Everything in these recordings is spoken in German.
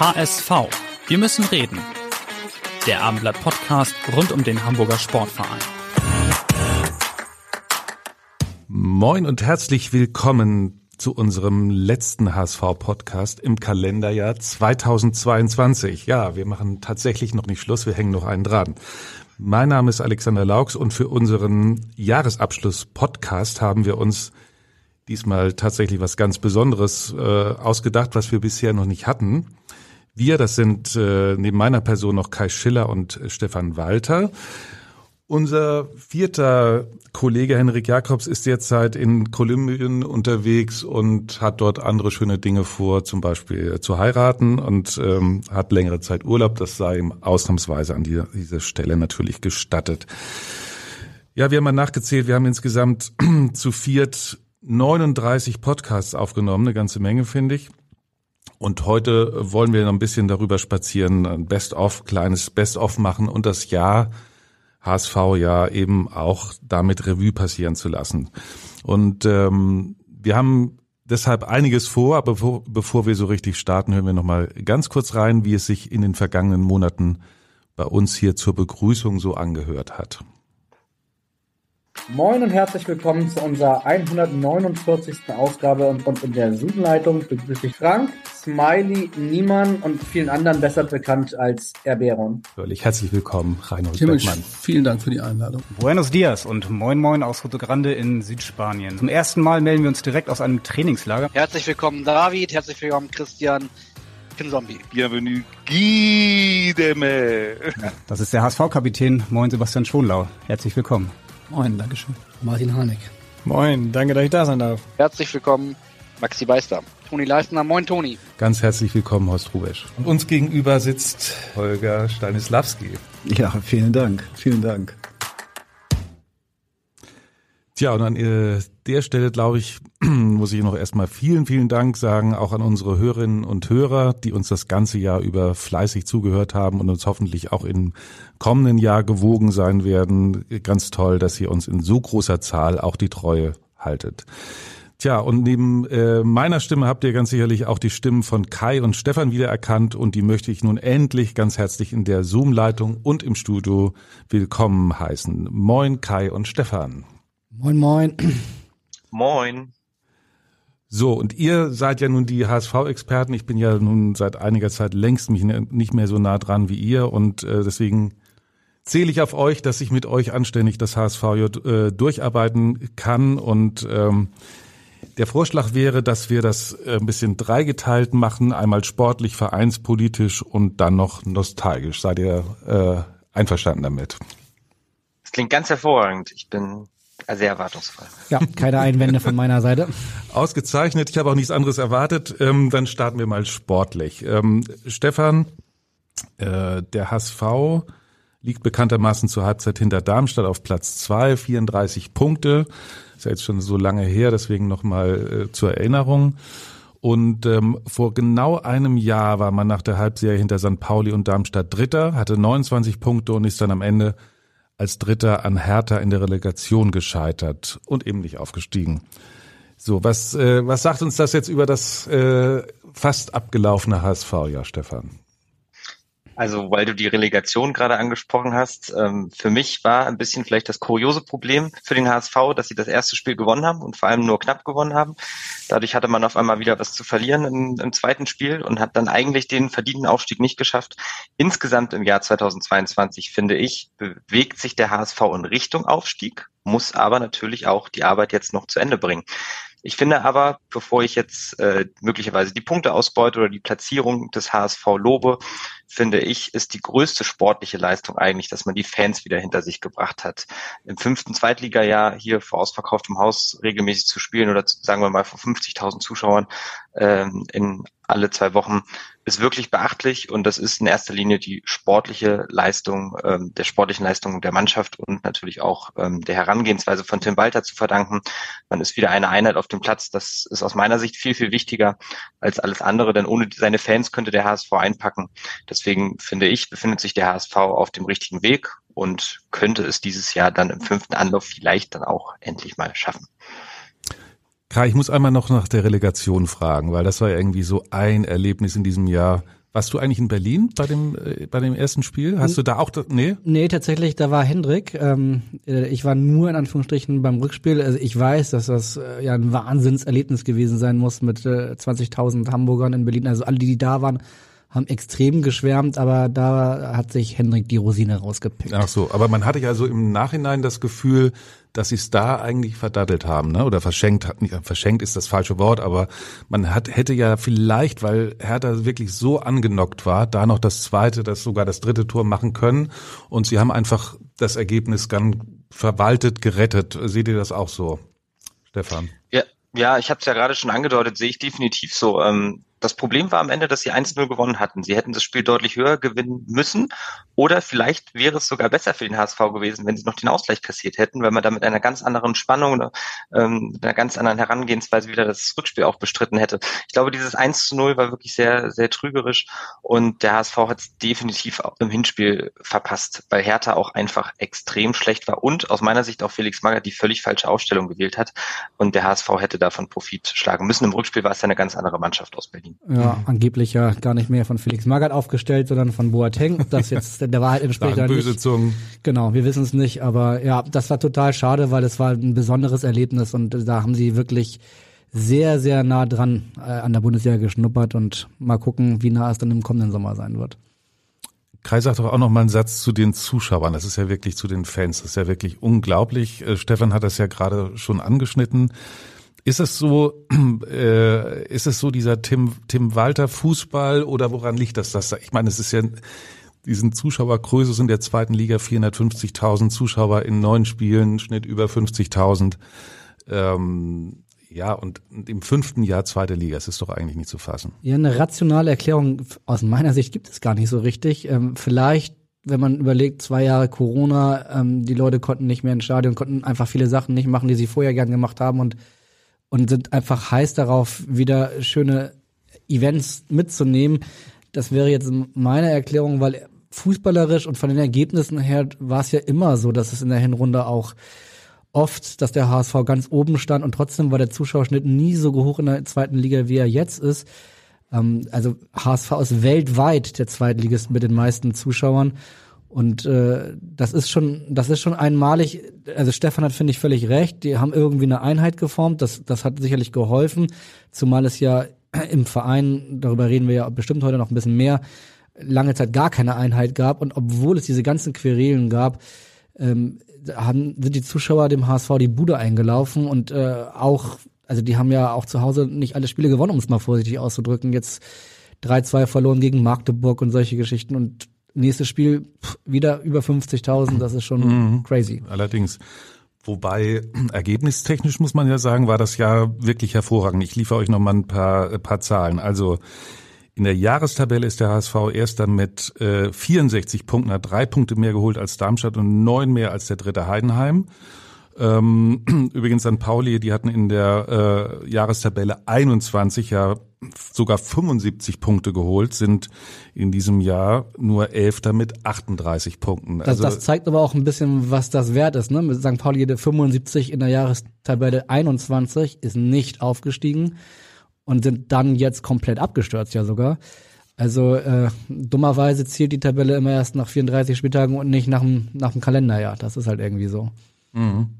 HSV. Wir müssen reden. Der Abendblatt Podcast rund um den Hamburger Sportverein. Moin und herzlich willkommen zu unserem letzten HSV-Podcast im Kalenderjahr 2022. Ja, wir machen tatsächlich noch nicht Schluss, wir hängen noch einen dran. Mein Name ist Alexander Laux und für unseren Jahresabschluss-Podcast haben wir uns diesmal tatsächlich was ganz Besonderes äh, ausgedacht, was wir bisher noch nicht hatten. Wir, das sind äh, neben meiner Person noch Kai Schiller und Stefan Walter. Unser vierter Kollege Henrik Jakobs ist derzeit in Kolumbien unterwegs und hat dort andere schöne Dinge vor, zum Beispiel zu heiraten und ähm, hat längere Zeit Urlaub. Das sei ihm ausnahmsweise an die, dieser Stelle natürlich gestattet. Ja, wir haben mal nachgezählt. Wir haben insgesamt zu viert 39 Podcasts aufgenommen, eine ganze Menge, finde ich. Und heute wollen wir noch ein bisschen darüber spazieren, ein Best-of, kleines Best-of machen und das Jahr HSV ja eben auch damit Revue passieren zu lassen. Und ähm, wir haben deshalb einiges vor, aber bevor, bevor wir so richtig starten, hören wir nochmal ganz kurz rein, wie es sich in den vergangenen Monaten bei uns hier zur Begrüßung so angehört hat. Moin und herzlich willkommen zu unserer 149. Ausgabe und, und in der Zoom-Leitung begrüße ich Frank, Smiley, Niemann und vielen anderen besser bekannt als Erberon. Völlig herzlich willkommen, Reinhold Timmich, Beckmann. Vielen Dank für die Einladung. Buenos dias und moin moin aus Roto Grande in Südspanien. Zum ersten Mal melden wir uns direkt aus einem Trainingslager. Herzlich willkommen David, herzlich willkommen Christian. Zombie. Bienvenue, Guideme. Ja, das ist der HSV-Kapitän. Moin, Sebastian Schonlau. Herzlich willkommen. Moin, Dankeschön. Martin Harnik. Moin, danke, dass ich da sein darf. Herzlich willkommen, Maxi Beister. Toni Leistner, moin Toni. Ganz herzlich willkommen, Horst Rubesch. Und uns gegenüber sitzt Holger Stanislawski. Ja, vielen Dank, vielen Dank. Tja, und an äh, der Stelle, glaube ich, muss ich noch erstmal vielen, vielen Dank sagen, auch an unsere Hörerinnen und Hörer, die uns das ganze Jahr über fleißig zugehört haben und uns hoffentlich auch im kommenden Jahr gewogen sein werden. Ganz toll, dass ihr uns in so großer Zahl auch die Treue haltet. Tja, und neben äh, meiner Stimme habt ihr ganz sicherlich auch die Stimmen von Kai und Stefan wiedererkannt und die möchte ich nun endlich ganz herzlich in der Zoom-Leitung und im Studio willkommen heißen. Moin Kai und Stefan. Moin, moin. Moin. So, und ihr seid ja nun die HSV-Experten. Ich bin ja nun seit einiger Zeit längst mich ne, nicht mehr so nah dran wie ihr und äh, deswegen zähle ich auf euch, dass ich mit euch anständig das HSV äh, durcharbeiten kann und ähm, der Vorschlag wäre, dass wir das äh, ein bisschen dreigeteilt machen, einmal sportlich, vereinspolitisch und dann noch nostalgisch. Seid ihr äh, einverstanden damit? Das klingt ganz hervorragend. Ich bin sehr erwartungsvoll. Ja, keine Einwände von meiner Seite. Ausgezeichnet. Ich habe auch nichts anderes erwartet. Ähm, dann starten wir mal sportlich. Ähm, Stefan, äh, der HSV liegt bekanntermaßen zur Halbzeit hinter Darmstadt auf Platz zwei, 34 Punkte. Ist ja jetzt schon so lange her, deswegen nochmal äh, zur Erinnerung. Und ähm, vor genau einem Jahr war man nach der Halbserie hinter St. Pauli und Darmstadt Dritter, hatte 29 Punkte und ist dann am Ende als Dritter an Hertha in der Relegation gescheitert und eben nicht aufgestiegen. So, was, äh, was sagt uns das jetzt über das äh, fast abgelaufene HSV-Jahr, Stefan? Also, weil du die Relegation gerade angesprochen hast, ähm, für mich war ein bisschen vielleicht das kuriose Problem für den HSV, dass sie das erste Spiel gewonnen haben und vor allem nur knapp gewonnen haben. Dadurch hatte man auf einmal wieder was zu verlieren im, im zweiten Spiel und hat dann eigentlich den verdienten Aufstieg nicht geschafft. Insgesamt im Jahr 2022, finde ich, bewegt sich der HSV in Richtung Aufstieg, muss aber natürlich auch die Arbeit jetzt noch zu Ende bringen. Ich finde aber, bevor ich jetzt äh, möglicherweise die Punkte ausbeute oder die Platzierung des HSV lobe, finde ich, ist die größte sportliche Leistung eigentlich, dass man die Fans wieder hinter sich gebracht hat. Im fünften Zweitligajahr hier vor ausverkauftem Haus regelmäßig zu spielen oder sagen wir mal vor 50.000 Zuschauern ähm, in alle zwei Wochen ist wirklich beachtlich und das ist in erster Linie die sportliche Leistung, ähm, der sportlichen Leistung der Mannschaft und natürlich auch ähm, der Herangehensweise von Tim Walter zu verdanken. Man ist wieder eine Einheit auf dem Platz. Das ist aus meiner Sicht viel, viel wichtiger als alles andere, denn ohne seine Fans könnte der HSV einpacken. Deswegen finde ich, befindet sich der HSV auf dem richtigen Weg und könnte es dieses Jahr dann im fünften Anlauf vielleicht dann auch endlich mal schaffen. Kai, ich muss einmal noch nach der Relegation fragen, weil das war ja irgendwie so ein Erlebnis in diesem Jahr. Warst du eigentlich in Berlin bei dem äh, bei dem ersten Spiel? Hast du da auch nee? Nee, tatsächlich, da war Hendrik. Ähm, äh, ich war nur in Anführungsstrichen beim Rückspiel. Also ich weiß, dass das äh, ja ein Wahnsinnserlebnis gewesen sein muss mit äh, 20.000 Hamburgern in Berlin. Also alle, die, die da waren, haben extrem geschwärmt, aber da hat sich Hendrik die Rosine rausgepickt. Ach so, aber man hatte ja so im Nachhinein das Gefühl, dass sie es da eigentlich verdattelt haben, ne? Oder verschenkt hat. Nicht, verschenkt ist das falsche Wort, aber man hat, hätte ja vielleicht, weil Hertha wirklich so angenockt war, da noch das zweite, das sogar das dritte Tor machen können. Und sie haben einfach das Ergebnis dann verwaltet, gerettet. Seht ihr das auch so, Stefan? Ja, ja, ich habe es ja gerade schon angedeutet, sehe ich definitiv so. Ähm, das Problem war am Ende, dass sie 1-0 gewonnen hatten. Sie hätten das Spiel deutlich höher gewinnen müssen oder vielleicht wäre es sogar besser für den HSV gewesen, wenn sie noch den Ausgleich kassiert hätten, weil man da mit einer ganz anderen Spannung ähm, einer ganz anderen Herangehensweise wieder das Rückspiel auch bestritten hätte. Ich glaube, dieses 1 0 war wirklich sehr, sehr trügerisch und der HSV hat es definitiv im Hinspiel verpasst, weil Hertha auch einfach extrem schlecht war und aus meiner Sicht auch Felix Magath die völlig falsche Aufstellung gewählt hat und der HSV hätte davon Profit schlagen müssen. Im Rückspiel war es ja eine ganz andere Mannschaft aus Berlin. Ja, angeblich ja gar nicht mehr von Felix Magath aufgestellt, sondern von Boateng. Das jetzt der Wahrheit entspricht Sagen böse. Zungen. Genau, wir wissen es nicht, aber ja, das war total schade, weil es war ein besonderes Erlebnis und da haben sie wirklich sehr, sehr nah dran äh, an der Bundesliga geschnuppert und mal gucken, wie nah es dann im kommenden Sommer sein wird. Kai sagt doch auch noch mal einen Satz zu den Zuschauern. Das ist ja wirklich zu den Fans. Das ist ja wirklich unglaublich. Äh, Stefan hat das ja gerade schon angeschnitten. Ist es so, äh, ist es so dieser Tim, Tim Walter Fußball oder woran liegt das? das? Ich meine, es ist ja diesen Zuschauergröße in der zweiten Liga 450.000 Zuschauer in neun Spielen, Schnitt über 50.000. Ähm, ja, und im fünften Jahr zweite Liga, es ist doch eigentlich nicht zu fassen. Ja, eine rationale Erklärung aus meiner Sicht gibt es gar nicht so richtig. Ähm, vielleicht, wenn man überlegt, zwei Jahre Corona, ähm, die Leute konnten nicht mehr ins Stadion, konnten einfach viele Sachen nicht machen, die sie vorher gern gemacht haben und und sind einfach heiß darauf, wieder schöne Events mitzunehmen. Das wäre jetzt meine Erklärung, weil fußballerisch und von den Ergebnissen her war es ja immer so, dass es in der Hinrunde auch oft, dass der HSV ganz oben stand und trotzdem war der Zuschauerschnitt nie so hoch in der zweiten Liga, wie er jetzt ist. Ähm, also HSV ist weltweit der Zweitligist mit den meisten Zuschauern und äh, das ist schon, das ist schon einmalig. Also Stefan hat finde ich völlig recht. Die haben irgendwie eine Einheit geformt. Das, das hat sicherlich geholfen, zumal es ja im Verein, darüber reden wir ja bestimmt heute noch ein bisschen mehr, lange Zeit gar keine Einheit gab. Und obwohl es diese ganzen Querelen gab, ähm, haben, sind die Zuschauer dem HSV die Bude eingelaufen und äh, auch, also die haben ja auch zu Hause nicht alle Spiele gewonnen, um es mal vorsichtig auszudrücken. Jetzt 3-2 verloren gegen Magdeburg und solche Geschichten und nächstes Spiel pff, wieder über 50.000, das ist schon Mhm. crazy. Allerdings. Wobei, ergebnistechnisch muss man ja sagen, war das ja wirklich hervorragend. Ich liefere euch noch mal ein paar, ein paar Zahlen. Also, in der Jahrestabelle ist der HSV erster mit äh, 64 Punkten, hat drei Punkte mehr geholt als Darmstadt und neun mehr als der dritte Heidenheim. Ähm, übrigens an Pauli, die hatten in der äh, Jahrestabelle 21, ja sogar 75 Punkte geholt, sind in diesem Jahr nur Elfter mit 38 Punkten. Das, Also das zeigt aber auch ein bisschen, was das wert ist. Ne? Mit St. Pauli der 75 in der Jahrestabelle 21 ist nicht aufgestiegen und sind dann jetzt komplett abgestürzt ja sogar. Also äh, dummerweise zielt die Tabelle immer erst nach 34 Spieltagen und nicht nach dem, nach dem Kalenderjahr. Das ist halt irgendwie so. Mhm.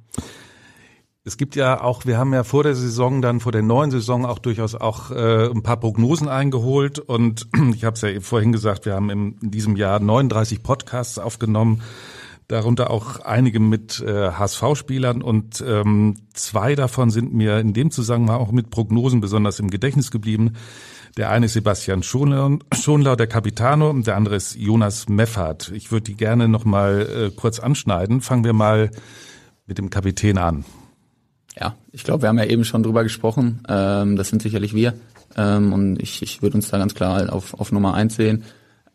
Es gibt ja auch, wir haben ja vor der Saison, dann vor der neuen Saison auch durchaus auch äh, ein paar Prognosen eingeholt und ich habe es ja eben vorhin gesagt, wir haben im, in diesem Jahr 39 Podcasts aufgenommen. darunter auch einige mit äh, HSV-Spielern und ähm, zwei davon sind mir in dem Zusammenhang auch mit Prognosen besonders im Gedächtnis geblieben. Der eine ist Sebastian Schonlau, der Capitano, und der andere ist Jonas Meffert. Ich würde die gerne noch mal äh, kurz anschneiden. Fangen wir mal mit dem Kapitän an. Ja, ich glaube, wir haben ja eben schon drüber gesprochen. Ähm, das sind sicherlich wir. Ähm, und ich, ich würde uns da ganz klar auf, auf Nummer eins sehen.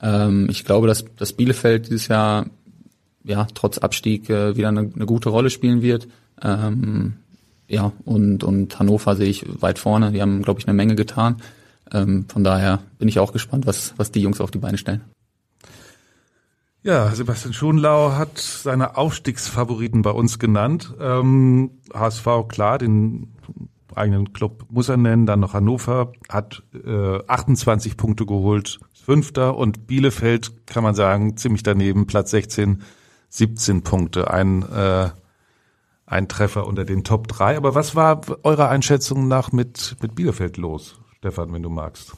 Ähm, ich glaube, dass, dass Bielefeld dieses Jahr ja trotz Abstieg äh, wieder eine, eine gute Rolle spielen wird. Ähm, ja, und, und Hannover sehe ich weit vorne. Die haben, glaube ich, eine Menge getan. Ähm, von daher bin ich auch gespannt, was, was die Jungs auf die Beine stellen. Ja, Sebastian Schonlau hat seine Aufstiegsfavoriten bei uns genannt. Ähm, HSV, klar, den eigenen Club muss er nennen. Dann noch Hannover, hat äh, 28 Punkte geholt, Fünfter. Und Bielefeld, kann man sagen, ziemlich daneben, Platz 16, 17 Punkte. Ein, äh, ein Treffer unter den Top 3. Aber was war eurer Einschätzung nach mit, mit Bielefeld los, Stefan, wenn du magst?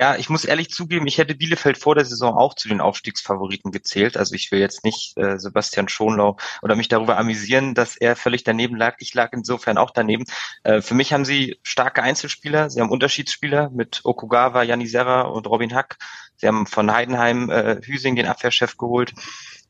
Ja, ich muss ehrlich zugeben, ich hätte Bielefeld vor der Saison auch zu den Aufstiegsfavoriten gezählt. Also ich will jetzt nicht äh, Sebastian Schonlau oder mich darüber amüsieren, dass er völlig daneben lag. Ich lag insofern auch daneben. Äh, für mich haben sie starke Einzelspieler. Sie haben Unterschiedsspieler mit Okugawa, Janni Serra und Robin Hack. Sie haben von Heidenheim äh, Hüsing den Abwehrchef geholt.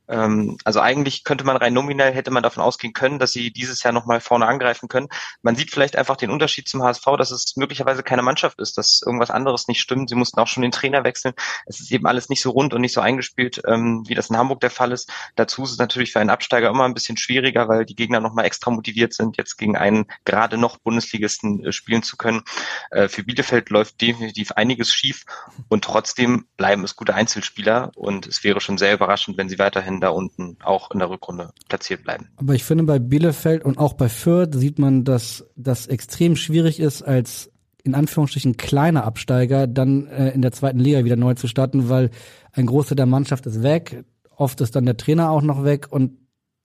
Ähm, also eigentlich könnte man rein nominell, hätte man davon ausgehen können, dass sie dieses Jahr nochmal vorne angreifen können. Man sieht vielleicht einfach den Unterschied zum HSV, dass es möglicherweise keine Mannschaft ist, dass irgendwas anderes nicht stimmt. Sie mussten auch schon den Trainer wechseln. Es ist eben alles nicht so rund und nicht so eingespielt, ähm, wie das in Hamburg der Fall ist. Dazu ist es natürlich für einen Absteiger immer ein bisschen schwieriger, weil die Gegner nochmal extra motiviert sind, jetzt gegen einen gerade noch Bundesligisten äh, spielen zu können. Äh, für Bielefeld läuft definitiv einiges schief und trotzdem bleiben es gute Einzelspieler und es wäre schon sehr überraschend, wenn sie weiterhin da unten auch in der Rückrunde platziert bleiben. Aber ich finde, bei Bielefeld und auch bei Fürth sieht man, dass das extrem schwierig ist, als in Anführungsstrichen kleiner Absteiger dann äh, in der zweiten Liga wieder neu zu starten, weil ein Großteil der Mannschaft ist weg. Oft ist dann der Trainer auch noch weg und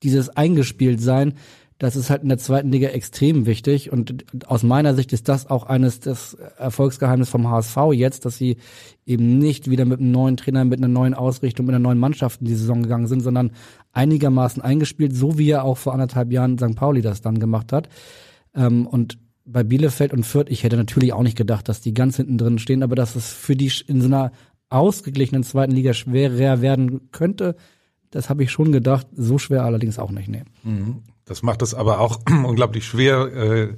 dieses eingespielt sein das ist halt in der zweiten Liga extrem wichtig und aus meiner Sicht ist das auch eines des Erfolgsgeheimnis vom HSV jetzt, dass sie eben nicht wieder mit einem neuen Trainer, mit einer neuen Ausrichtung, mit einer neuen Mannschaft in die Saison gegangen sind, sondern einigermaßen eingespielt, so wie er auch vor anderthalb Jahren St. Pauli das dann gemacht hat. Ähm, und bei Bielefeld und Fürth, ich hätte natürlich auch nicht gedacht, dass die ganz hinten drin stehen, aber dass es für die in so einer ausgeglichenen zweiten Liga schwerer werden könnte, das habe ich schon gedacht. So schwer allerdings auch nicht. Nee. Mhm. Das macht es aber auch unglaublich schwer äh,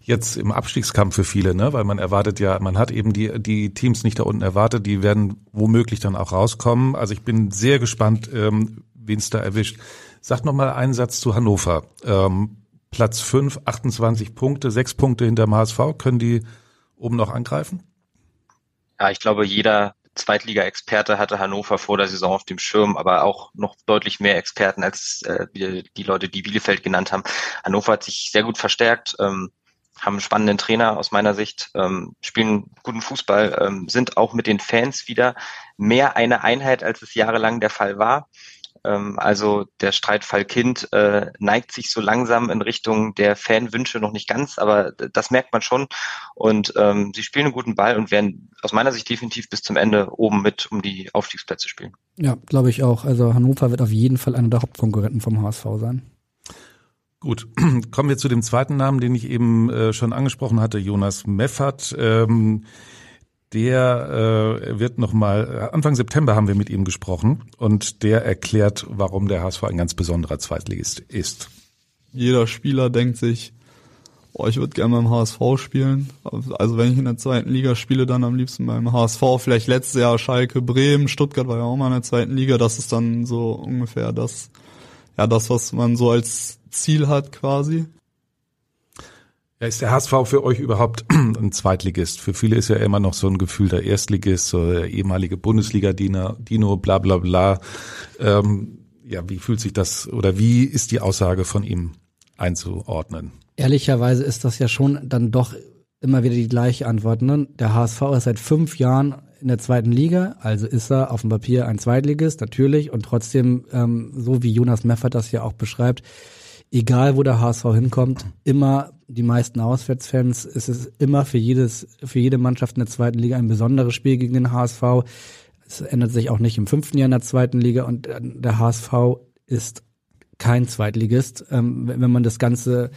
jetzt im Abstiegskampf für viele, ne? Weil man erwartet ja, man hat eben die die Teams nicht da unten erwartet, die werden womöglich dann auch rauskommen. Also ich bin sehr gespannt, ähm, wen es da erwischt. Sag noch mal einen Satz zu Hannover. Ähm, Platz 5, 28 Punkte, sechs Punkte hinter dem HSV. Können die oben noch angreifen? Ja, ich glaube, jeder Zweitliga-Experte hatte Hannover vor der Saison auf dem Schirm, aber auch noch deutlich mehr Experten als äh, die Leute, die Bielefeld genannt haben. Hannover hat sich sehr gut verstärkt, ähm, haben einen spannenden Trainer aus meiner Sicht, ähm, spielen guten Fußball, ähm, sind auch mit den Fans wieder mehr eine Einheit, als es jahrelang der Fall war. Ähm, also der Streitfall Kind äh, neigt sich so langsam in Richtung der Fanwünsche noch nicht ganz, aber das merkt man schon. Und ähm, sie spielen einen guten Ball und werden aus meiner Sicht definitiv bis zum Ende oben mit um die Aufstiegsplätze spielen. Ja, glaube ich auch. Also Hannover wird auf jeden Fall einer der Hauptkonkurrenten vom HSV sein. Gut, kommen wir zu dem zweiten Namen, den ich eben äh, schon angesprochen hatte, Jonas Meffert. Ähm, der äh, wird nochmal, Anfang September haben wir mit ihm gesprochen und der erklärt, warum der HSV ein ganz besonderer Zweitligist ist. Jeder Spieler denkt sich, oh, ich würde gerne beim HSV spielen. Also wenn ich in der zweiten Liga spiele, dann am liebsten beim HSV. Vielleicht letztes Jahr Schalke, Bremen, Stuttgart war ja auch mal in der zweiten Liga. Das ist dann so ungefähr das, ja, das, was man so als Ziel hat quasi. Ja, ist der HSV für euch überhaupt ein Zweitligist? Für viele ist ja immer noch so ein Gefühl der Erstligist, so der ehemalige Bundesliga-Dino, Dino, bla bla bla. Ähm, ja, wie fühlt sich das oder wie ist die Aussage von ihm einzuordnen? Ehrlicherweise ist das ja schon dann doch immer wieder die gleiche Antwort. Ne? Der HSV ist seit fünf Jahren in der zweiten Liga, also ist er auf dem Papier ein Zweitligist, natürlich, und trotzdem, ähm, so wie Jonas Meffert das ja auch beschreibt, egal wo der HSV hinkommt, immer die meisten Auswärtsfans, es ist immer für jedes, für jede Mannschaft in der zweiten Liga ein besonderes Spiel gegen den HSV. Es ändert sich auch nicht im fünften Jahr in der zweiten Liga und der HSV ist kein Zweitligist. Ähm, wenn man das Ganze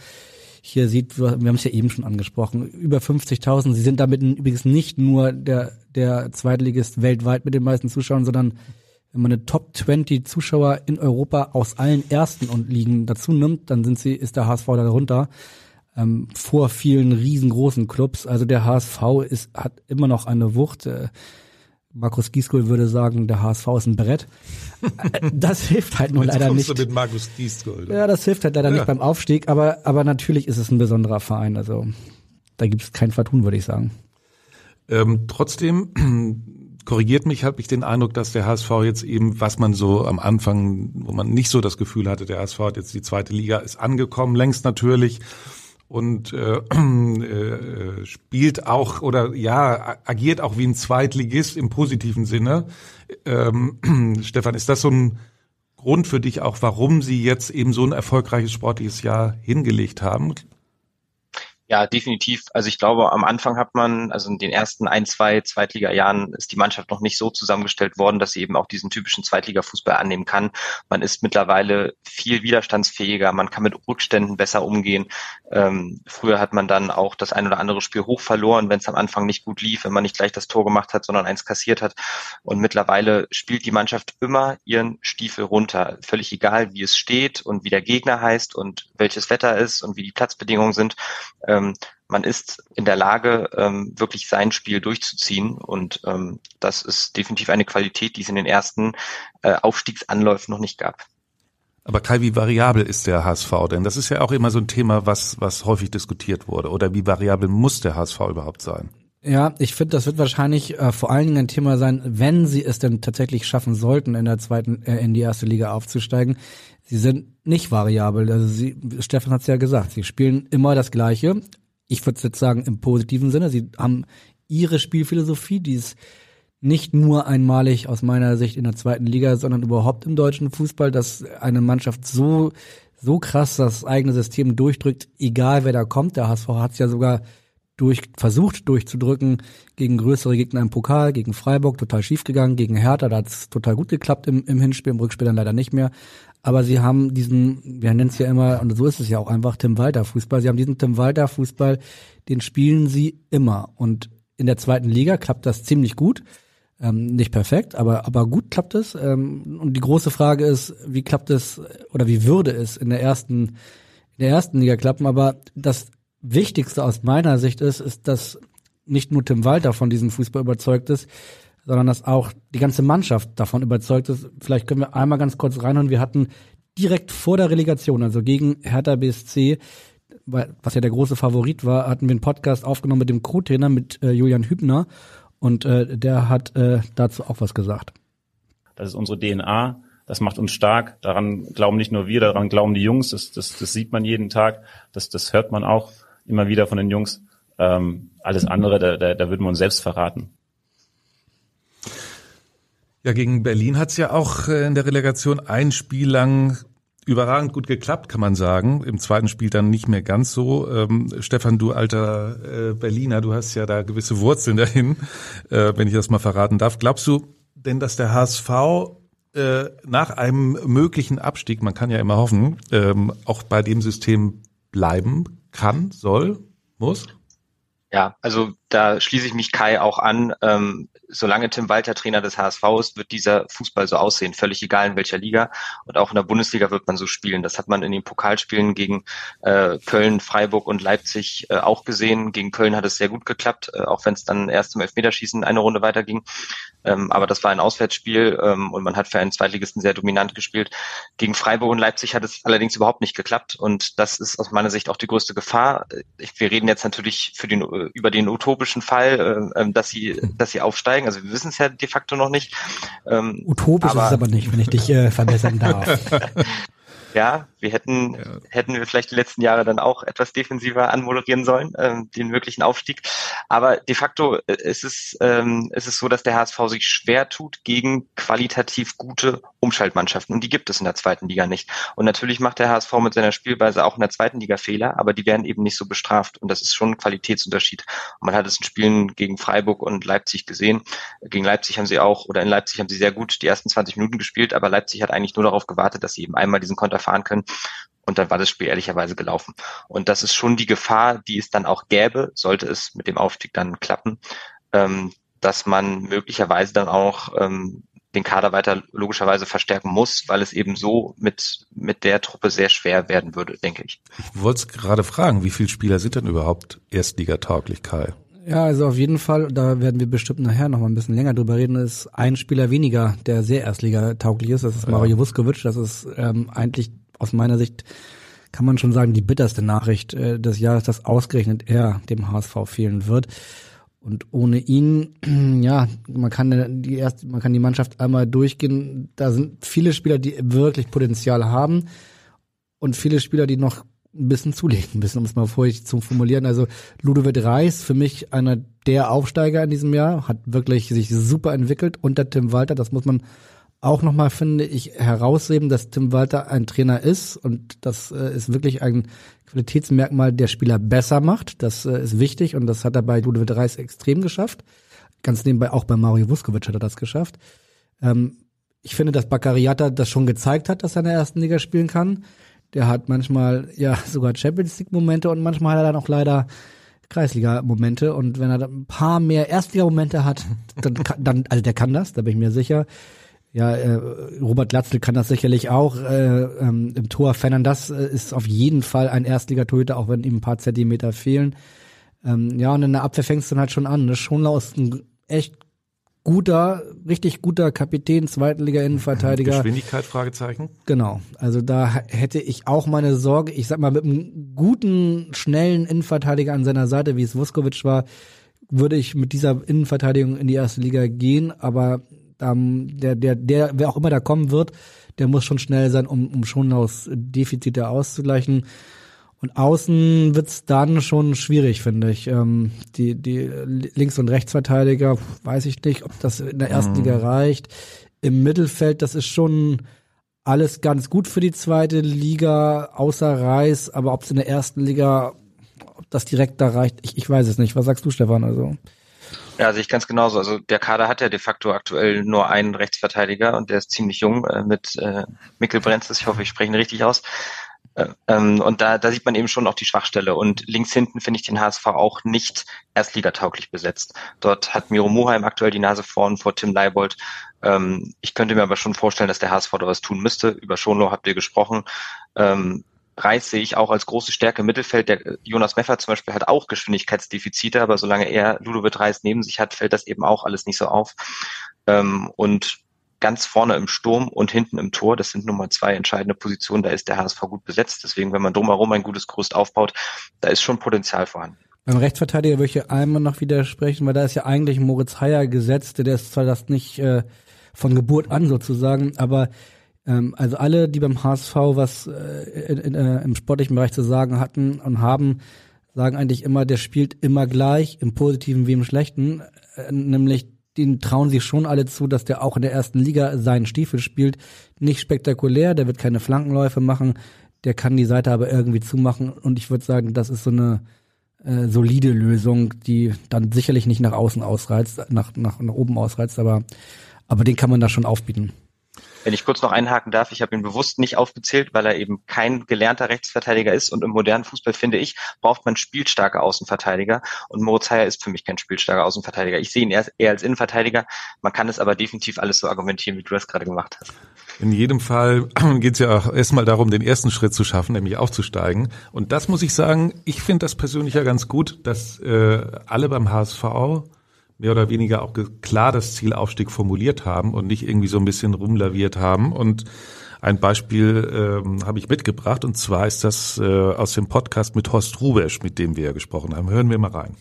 hier sieht, wir haben es ja eben schon angesprochen, über 50.000. Sie sind damit übrigens nicht nur der, der Zweitligist weltweit mit den meisten Zuschauern, sondern wenn man eine Top 20 Zuschauer in Europa aus allen ersten und Ligen dazu nimmt, dann sind sie, ist der HSV darunter ähm, vor vielen riesengroßen Clubs. Also der HSV ist, hat immer noch eine Wucht. Äh, Markus Gieskol würde sagen, der HSV ist ein Brett. Äh, das hilft halt nur Jetzt leider nicht. Du mit Markus Gieskol. Ja, das hilft halt leider Ja. nicht beim Aufstieg, aber, aber natürlich ist es ein besonderer Verein. Also da gibt es kein Vertun, würde ich sagen. Ähm, trotzdem korrigiert mich, habe ich den Eindruck, dass der HSV jetzt eben, was man so am Anfang, wo man nicht so das Gefühl hatte, der HSV hat jetzt die zweite Liga, ist angekommen, längst natürlich und äh, äh, spielt auch oder ja agiert auch wie ein Zweitligist im positiven Sinne. Ähm, Stefan, ist das so ein Grund für dich auch, warum sie jetzt eben so ein erfolgreiches sportliches Jahr hingelegt haben? Ja, definitiv. Also ich glaube, am Anfang hat man, also in den ersten ein, zwei Zweitliga-Jahren ist die Mannschaft noch nicht so zusammengestellt worden, dass sie eben auch diesen typischen Zweitliga-Fußball annehmen kann. Man ist mittlerweile viel widerstandsfähiger, man kann mit Rückständen besser umgehen. Ähm, früher hat man dann auch das ein oder andere Spiel hoch verloren, wenn es am Anfang nicht gut lief, wenn man nicht gleich das Tor gemacht hat, sondern eins kassiert hat. Und mittlerweile spielt die Mannschaft immer ihren Stiefel runter. Völlig egal, wie es steht und wie der Gegner heißt und welches Wetter ist und wie die Platzbedingungen sind. Ähm, man ist in der Lage, ähm, wirklich sein Spiel durchzuziehen. Und ähm, das ist definitiv eine Qualität, die es in den ersten äh, Aufstiegsanläufen noch nicht gab. Aber Kai, wie variabel ist der HSV denn? Das ist ja auch immer so ein Thema, was, was häufig diskutiert wurde. Oder wie variabel muss der HSV überhaupt sein? Ja, ich finde, das wird wahrscheinlich äh, vor allen Dingen ein Thema sein, wenn sie es denn tatsächlich schaffen sollten, in der zweiten, äh, in die erste Liga aufzusteigen. Sie sind nicht variabel. Also sie, Stefan hat es ja gesagt, sie spielen immer das Gleiche. Ich würde jetzt sagen im positiven Sinne. Sie haben ihre Spielphilosophie, die ist nicht nur einmalig aus meiner Sicht in der zweiten Liga, sondern überhaupt im deutschen Fußball, dass eine Mannschaft so so krass das eigene System durchdrückt, egal wer da kommt. Der HSV hat es ja sogar durch, versucht durchzudrücken gegen größere Gegner im Pokal, gegen Freiburg, total schief gegangen, gegen Hertha, da hat es total gut geklappt im, im Hinspiel, im Rückspiel dann leider nicht mehr. Aber sie haben diesen, wir nennen es ja immer, und so ist es ja auch einfach, Tim Walter Fußball. Sie haben diesen Tim Walter Fußball, den spielen sie immer. Und in der zweiten Liga klappt das ziemlich gut. Ähm, nicht perfekt, aber, aber gut klappt es. Ähm, und die große Frage ist, wie klappt es oder wie würde es in der ersten, in der ersten Liga klappen? Aber das Wichtigste aus meiner Sicht ist, ist, dass nicht nur Tim Walter von diesem Fußball überzeugt ist, sondern dass auch die ganze Mannschaft davon überzeugt ist. Vielleicht können wir einmal ganz kurz reinhören. Wir hatten direkt vor der Relegation, also gegen Hertha BSC, was ja der große Favorit war, hatten wir einen Podcast aufgenommen mit dem Co-Trainer, mit äh, Julian Hübner. Und äh, der hat äh, dazu auch was gesagt. Das ist unsere DNA. Das macht uns stark. Daran glauben nicht nur wir, daran glauben die Jungs. Das, das, das sieht man jeden Tag. Das, das hört man auch immer wieder von den Jungs. Ähm, alles andere, da, da, da würden wir uns selbst verraten. Ja, gegen Berlin hat's ja auch äh, in der Relegation ein Spiel lang überragend gut geklappt, kann man sagen. Im zweiten Spiel dann nicht mehr ganz so. Ähm, Stefan, du alter äh, Berliner, du hast ja da gewisse Wurzeln dahin, äh, wenn ich das mal verraten darf. Glaubst du denn, dass der HSV äh, nach einem möglichen Abstieg, man kann ja immer hoffen, ähm, auch bei dem System bleiben kann, soll, muss? Ja, also da schließe ich mich Kai auch an. Ähm, solange Tim Walter Trainer des HSV ist, wird dieser Fußball so aussehen, völlig egal in welcher Liga. Und auch in der Bundesliga wird man so spielen. Das hat man in den Pokalspielen gegen äh, Köln, Freiburg und Leipzig äh, auch gesehen. Gegen Köln hat es sehr gut geklappt, äh, auch wenn es dann erst im Elfmeterschießen eine Runde weiterging. Ähm, aber das war ein Auswärtsspiel ähm, und man hat für einen Zweitligisten sehr dominant gespielt. Gegen Freiburg und Leipzig hat es allerdings überhaupt nicht geklappt. Und das ist aus meiner Sicht auch die größte Gefahr. Ich, wir reden jetzt natürlich für den, über den utopischen Fall, äh, dass sie, dass sie aufsteigen. Also wir wissen es ja de facto noch nicht. Ähm, Utopisch ist es aber nicht, wenn ich dich äh, verbessern darf. Ja, wir hätten, ja. hätten wir vielleicht die letzten Jahre dann auch etwas defensiver anmoderieren sollen, ähm, den möglichen Aufstieg. Aber de facto äh, ist es, ähm, ist es so, dass der HSV sich schwer tut gegen qualitativ gute Umschaltmannschaften. Und die gibt es in der zweiten Liga nicht. Und natürlich macht der HSV mit seiner Spielweise auch in der zweiten Liga Fehler, aber die werden eben nicht so bestraft. Und das ist schon ein Qualitätsunterschied. Und man hat es in Spielen gegen Freiburg und Leipzig gesehen. Gegen Leipzig haben sie auch, oder in Leipzig haben sie sehr gut die ersten 20 Minuten gespielt, aber Leipzig hat eigentlich nur darauf gewartet, dass sie eben einmal diesen Konter fahren können. Und dann war das Spiel ehrlicherweise gelaufen. Und das ist schon die Gefahr, die es dann auch gäbe, sollte es mit dem Aufstieg dann klappen, ähm, dass man möglicherweise dann auch ähm, den Kader weiter logischerweise verstärken muss, weil es eben so mit, mit der Truppe sehr schwer werden würde, denke ich. Ich wollte gerade fragen, wie viele Spieler sind denn überhaupt erstligatauglich, Kai? Ja, also auf jeden Fall, da werden wir bestimmt nachher noch mal ein bisschen länger drüber reden, ist ein Spieler weniger, der sehr erstligatauglich ist. Das ist Mario ja. Vuskovic. Das ist ähm, eigentlich aus meiner Sicht, kann man schon sagen, die bitterste Nachricht äh, des Jahres, dass ausgerechnet er dem HSV fehlen wird. Und ohne ihn, ja, man kann die erst, man kann die Mannschaft einmal durchgehen. Da sind viele Spieler, die wirklich Potenzial haben und viele Spieler, die noch ein bisschen zulegen müssen, um es mal vorsichtig zu formulieren. Also Ludovic Reis, für mich einer der Aufsteiger in diesem Jahr, hat wirklich sich super entwickelt unter Tim Walter. Das muss man auch nochmal, finde ich, herausheben, dass Tim Walter ein Trainer ist und das äh, ist wirklich ein Qualitätsmerkmal, der Spieler besser macht. Das äh, ist wichtig und das hat er bei Ludovic Reis extrem geschafft. Ganz nebenbei auch bei Mario Vuskovic hat er das geschafft. Ähm, ich finde, dass Baccariata das schon gezeigt hat, dass er in der ersten Liga spielen kann. Der hat manchmal ja sogar Champions League Momente und manchmal hat er dann auch leider Kreisliga Momente und wenn er ein paar mehr Erstliga Momente hat, dann, dann also der kann das, da bin ich mir sicher. Ja, äh, Robert Glatzel kann das sicherlich auch äh, ähm, im Tor. Fernandes äh, ist auf jeden Fall ein Erstligatorhüter, auch wenn ihm ein paar Zentimeter fehlen. Ähm, ja, und in der Abwehr fängst du dann halt schon an. Ne? Schonlau ist ein echt guter, richtig guter Kapitän, Zweitliga-Innenverteidiger. Geschwindigkeit, Fragezeichen? Genau. Also da hätte ich auch meine Sorge, ich sag mal, mit einem guten, schnellen Innenverteidiger an seiner Seite, wie es Vuskovic war, würde ich mit dieser Innenverteidigung in die erste Liga gehen, aber ähm, der, der, der, wer auch immer da kommen wird, der muss schon schnell sein, um, um schon aus Defizite auszugleichen. Und außen wird's dann schon schwierig, finde ich. Ähm, die, die Links- und Rechtsverteidiger, weiß ich nicht, ob das in der ersten mhm. Liga reicht. Im Mittelfeld, das ist schon alles ganz gut für die zweite Liga, außer Reis, aber ob es in der ersten Liga, ob das direkt da reicht, ich, ich weiß es nicht. Was sagst du, Stefan? Also ja, sehe ich ganz genauso. Also der Kader hat ja de facto aktuell nur einen Rechtsverteidiger und der ist ziemlich jung äh, mit äh, Mikkel Brenzes. Ich hoffe, ich spreche ihn richtig aus. Ähm, und da, da sieht man eben schon auch die Schwachstelle. Und links hinten finde ich den HSV auch nicht erstligatauglich besetzt. Dort hat Miro Moheim aktuell die Nase vorn vor Tim Leibold. Ähm, ich könnte mir aber schon vorstellen, dass der HSV da was tun müsste. Über Schonlo habt ihr gesprochen. Ähm, Reis sehe ich auch als große Stärke im Mittelfeld. Der Jonas Meffer zum Beispiel hat auch Geschwindigkeitsdefizite, aber solange er Ludovic Reis neben sich hat, fällt das eben auch alles nicht so auf. Und ganz vorne im Sturm und hinten im Tor. Das sind nun mal zwei entscheidende Positionen. Da ist der HSV gut besetzt. Deswegen, wenn man drumherum ein gutes Gerüst aufbaut, da ist schon Potenzial vorhanden. Beim Rechtsverteidiger würde ich einmal noch widersprechen, weil da ist ja eigentlich Moritz Heyer gesetzt. Der ist zwar das nicht äh, von Geburt an sozusagen, aber ähm, also alle, die beim HSV was äh, in, äh, im sportlichen Bereich zu sagen hatten und haben, sagen eigentlich immer, der spielt immer gleich, im Positiven wie im Schlechten, äh, nämlich den trauen sich schon alle zu, dass der auch in der ersten Liga seinen Stiefel spielt. Nicht spektakulär, der wird keine Flankenläufe machen, der kann die Seite aber irgendwie zumachen und ich würde sagen, das ist so eine äh, solide Lösung, die dann sicherlich nicht nach außen ausreizt, nach, nach, nach oben ausreizt, aber, aber den kann man da schon aufbieten. Wenn ich kurz noch einhaken darf, ich habe ihn bewusst nicht aufgezählt, weil er eben kein gelernter Rechtsverteidiger ist. Und im modernen Fußball, finde ich, braucht man spielstarke Außenverteidiger. Und Moritz Heyer ist für mich kein spielstarker Außenverteidiger. Ich sehe ihn eher, als Innenverteidiger. Man kann es aber definitiv alles so argumentieren, wie du das gerade gemacht hast. In jedem Fall geht es ja auch erstmal darum, den ersten Schritt zu schaffen, nämlich aufzusteigen. Und das muss ich sagen, ich finde das persönlich ja ganz gut, dass äh, alle beim HSV mehr oder weniger auch klar das Ziel Aufstieg formuliert haben und nicht irgendwie so ein bisschen rumlaviert haben. Und ein Beispiel ähm, habe ich mitgebracht und zwar ist das äh, aus dem Podcast mit Horst Rubesch, mit dem wir ja gesprochen haben. Hören wir mal rein.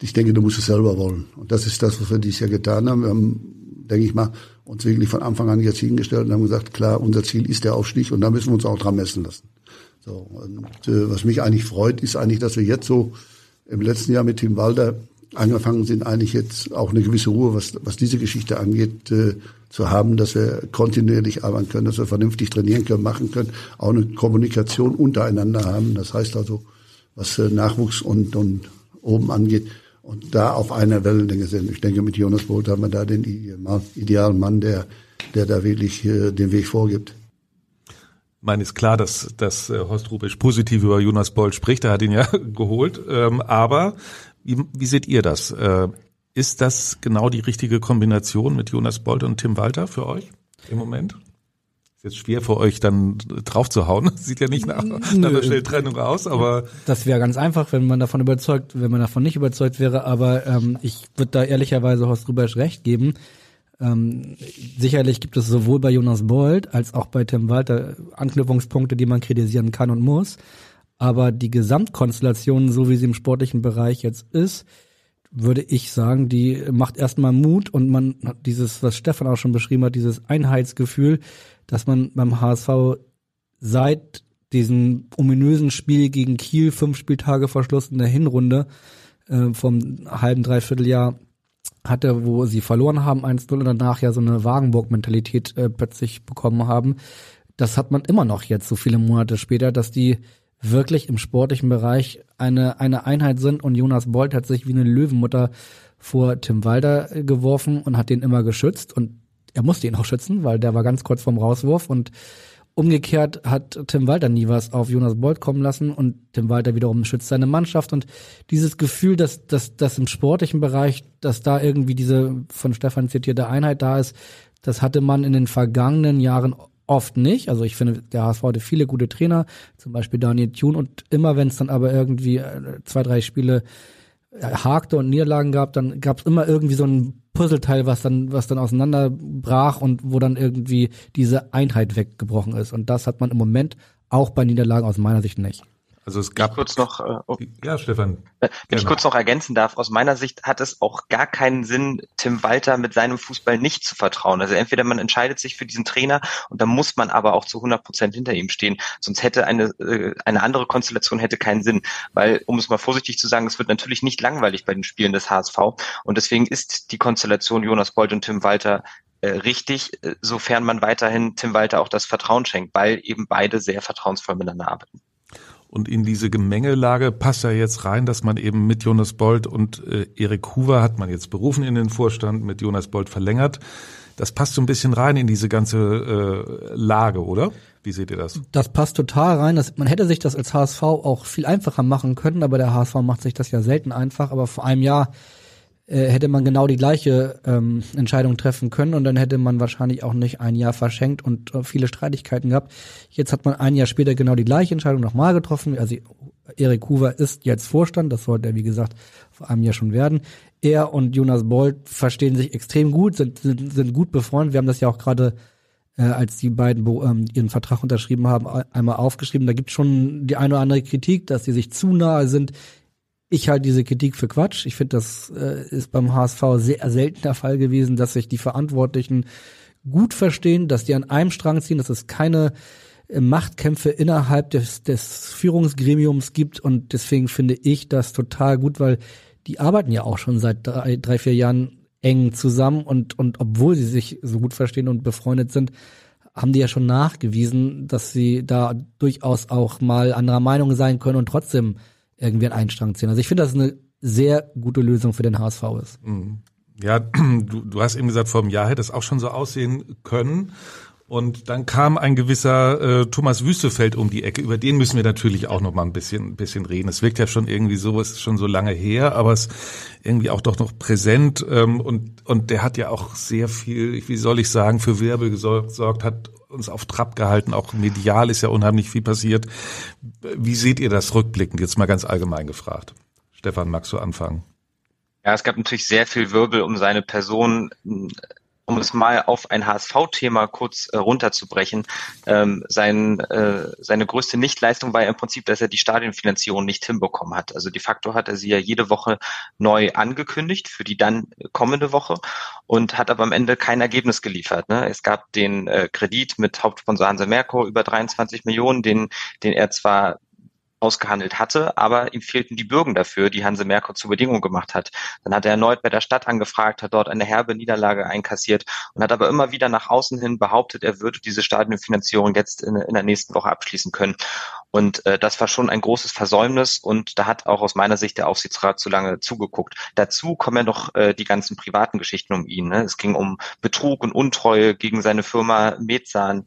Ich denke, du musst es selber wollen. Und das ist das, was wir dieses Jahr getan haben. Wir haben, denke ich mal, uns wirklich von Anfang an jetzt hingestellt und haben gesagt, klar, unser Ziel ist der Aufstieg und da müssen wir uns auch dran messen lassen. So, und äh, was mich eigentlich freut, ist eigentlich, dass wir jetzt so im letzten Jahr mit Tim Walder angefangen sind, eigentlich jetzt auch eine gewisse Ruhe, was, was diese Geschichte angeht, äh, zu haben, dass wir kontinuierlich arbeiten können, dass wir vernünftig trainieren können, machen können, auch eine Kommunikation untereinander haben. Das heißt also, was äh, Nachwuchs und, und oben angeht, und da auf einer Wellenlänge sind. Ich denke, mit Jonas Bolt haben wir da den idealen Mann, der, der da wirklich äh, den Weg vorgibt. Ich meine, ist klar, dass, dass äh, Horst Rubisch positiv über Jonas Bolt spricht. Er hat ihn ja geholt. Ähm, aber wie, wie seht ihr das? Äh, ist das genau die richtige Kombination mit Jonas Bolt und Tim Walter für euch im Moment? Ist jetzt schwer für euch dann drauf zu hauen. Sieht ja nicht nach, nach einer Schnelltrennung aus, aber. Das wäre ganz einfach, wenn man davon überzeugt, wenn man davon nicht überzeugt wäre, aber ähm, ich würde da ehrlicherweise Horst Rubisch recht geben. Ähm, sicherlich gibt es sowohl bei Jonas Bold als auch bei Tim Walter Anknüpfungspunkte, die man kritisieren kann und muss. Aber die Gesamtkonstellation, so wie sie im sportlichen Bereich jetzt ist, würde ich sagen, die macht erstmal Mut und man hat dieses, was Stefan auch schon beschrieben hat, dieses Einheitsgefühl, dass man beim HSV seit diesem ominösen Spiel gegen Kiel, fünf Spieltage vor in der Hinrunde äh, vom halben, dreiviertel Jahr hatte, wo sie verloren haben 1-0 und danach ja so eine Wagenburg-Mentalität äh, plötzlich bekommen haben. Das hat man immer noch jetzt, so viele Monate später, dass die wirklich im sportlichen Bereich eine, eine Einheit sind. Und Jonas Bolt hat sich wie eine Löwenmutter vor Tim Walder geworfen und hat den immer geschützt. Und er musste ihn auch schützen, weil der war ganz kurz vorm Rauswurf. Und Umgekehrt hat Tim Walter nie was auf Jonas Bolt kommen lassen. Und Tim Walter wiederum schützt seine Mannschaft. Und dieses Gefühl, dass, dass, dass im sportlichen Bereich, dass da irgendwie diese von Stefan zitierte Einheit da ist, das hatte man in den vergangenen Jahren oft nicht. Also ich finde, der HSV hatte viele gute Trainer, zum Beispiel Daniel Thune und immer wenn es dann aber irgendwie äh, zwei, drei Spiele äh, hakte und Niederlagen gab, dann gab es immer irgendwie so ein Puzzleteil, was dann, was dann auseinanderbrach und wo dann irgendwie diese Einheit weggebrochen ist. Und das hat man im Moment auch bei Niederlagen aus meiner Sicht nicht. Also es gab kurz noch, äh, oh, ja, Stefan. Wenn genau. ich kurz noch ergänzen darf, aus meiner Sicht hat es auch gar keinen Sinn, Tim Walter mit seinem Fußball nicht zu vertrauen. Also entweder man entscheidet sich für diesen Trainer und dann muss man aber auch zu 100 Prozent hinter ihm stehen. Sonst hätte eine, äh, eine andere Konstellation hätte keinen Sinn. Weil, um es mal vorsichtig zu sagen, es wird natürlich nicht langweilig bei den Spielen des HSV. Und deswegen ist die Konstellation Jonas Bolt und Tim Walter äh, richtig, äh, sofern man weiterhin Tim Walter auch das Vertrauen schenkt, weil eben beide sehr vertrauensvoll miteinander arbeiten. Und in diese Gemengelage passt ja jetzt rein, dass man eben mit Jonas Bolt und äh, Erik Huber hat man jetzt berufen in den Vorstand, mit Jonas Bolt verlängert. Das passt so ein bisschen rein in diese ganze äh, Lage, oder? Wie seht ihr das? Das passt total rein. Das, man hätte sich das als HSV auch viel einfacher machen können, aber der HSV macht sich das ja selten einfach. Aber vor einem Jahr äh, hätte man genau die gleiche ähm, Entscheidung treffen können und dann hätte man wahrscheinlich auch nicht ein Jahr verschenkt und äh, viele Streitigkeiten gehabt. Jetzt hat man ein Jahr später genau die gleiche Entscheidung nochmal getroffen. Also Erik Hoover ist jetzt Vorstand, das sollte er wie gesagt vor einem Jahr schon werden. Er und Jonas Bolt verstehen sich extrem gut, sind, sind, sind gut befreundet. Wir haben das ja auch gerade äh, als die beiden ähm, ihren Vertrag unterschrieben haben, einmal aufgeschrieben. Da gibt schon die eine oder andere Kritik, dass sie sich zu nahe sind. Ich halte diese Kritik für Quatsch. Ich finde, das äh, ist beim HSV sehr selten der Fall gewesen, dass sich die Verantwortlichen gut verstehen, dass die an einem Strang ziehen, dass es keine äh, Machtkämpfe innerhalb des, des Führungsgremiums gibt und deswegen finde ich das total gut, weil die arbeiten ja auch schon seit drei, drei vier Jahren eng zusammen und, und obwohl sie sich so gut verstehen und befreundet sind, haben die ja schon nachgewiesen, dass sie da durchaus auch mal anderer Meinung sein können und trotzdem irgendwie an einen Strang ziehen. Also ich finde, das ist eine sehr gute Lösung für den HSV ist. Mhm. Ja, du, du hast eben gesagt, vor einem Jahr hätte es auch schon so aussehen können. Und dann kam ein gewisser äh, Thomas Wüstefeld um die Ecke. Über den müssen wir natürlich auch noch mal ein bisschen, ein bisschen reden. Es wirkt ja schon irgendwie so, es ist schon so lange her, aber es irgendwie auch doch noch präsent. Ähm, und, und der hat ja auch sehr viel, wie soll ich sagen, für Wirbel gesorgt, hat uns auf Trab gehalten. Auch medial ist ja unheimlich viel passiert. Wie seht ihr das rückblickend? Jetzt mal ganz allgemein gefragt. Stefan, magst du anfangen? Ja, es gab natürlich sehr viel Wirbel um seine Person um es mal auf ein HSV-Thema kurz äh, runterzubrechen, ähm, sein, äh, seine größte Nichtleistung war ja im Prinzip, dass er die Stadionfinanzierung nicht hinbekommen hat. Also de facto hat er sie ja jede Woche neu angekündigt für die dann kommende Woche und hat aber am Ende kein Ergebnis geliefert. Ne? Es gab den äh, Kredit mit Hauptsponsor Hanse Merkur über 23 Millionen, den, den er zwar ausgehandelt hatte, aber ihm fehlten die Bürgen dafür, die Hanse Merkur zur Bedingung gemacht hat. Dann hat er erneut bei der Stadt angefragt, hat dort eine herbe Niederlage einkassiert und hat aber immer wieder nach außen hin behauptet, er würde diese Stadionfinanzierung jetzt in, in der nächsten Woche abschließen können. Und äh, das war schon ein großes Versäumnis und da hat auch aus meiner Sicht der Aufsichtsrat zu lange zugeguckt. Dazu kommen ja noch äh, die ganzen privaten Geschichten um ihn. Ne? Es ging um Betrug und Untreue gegen seine Firma Mezan,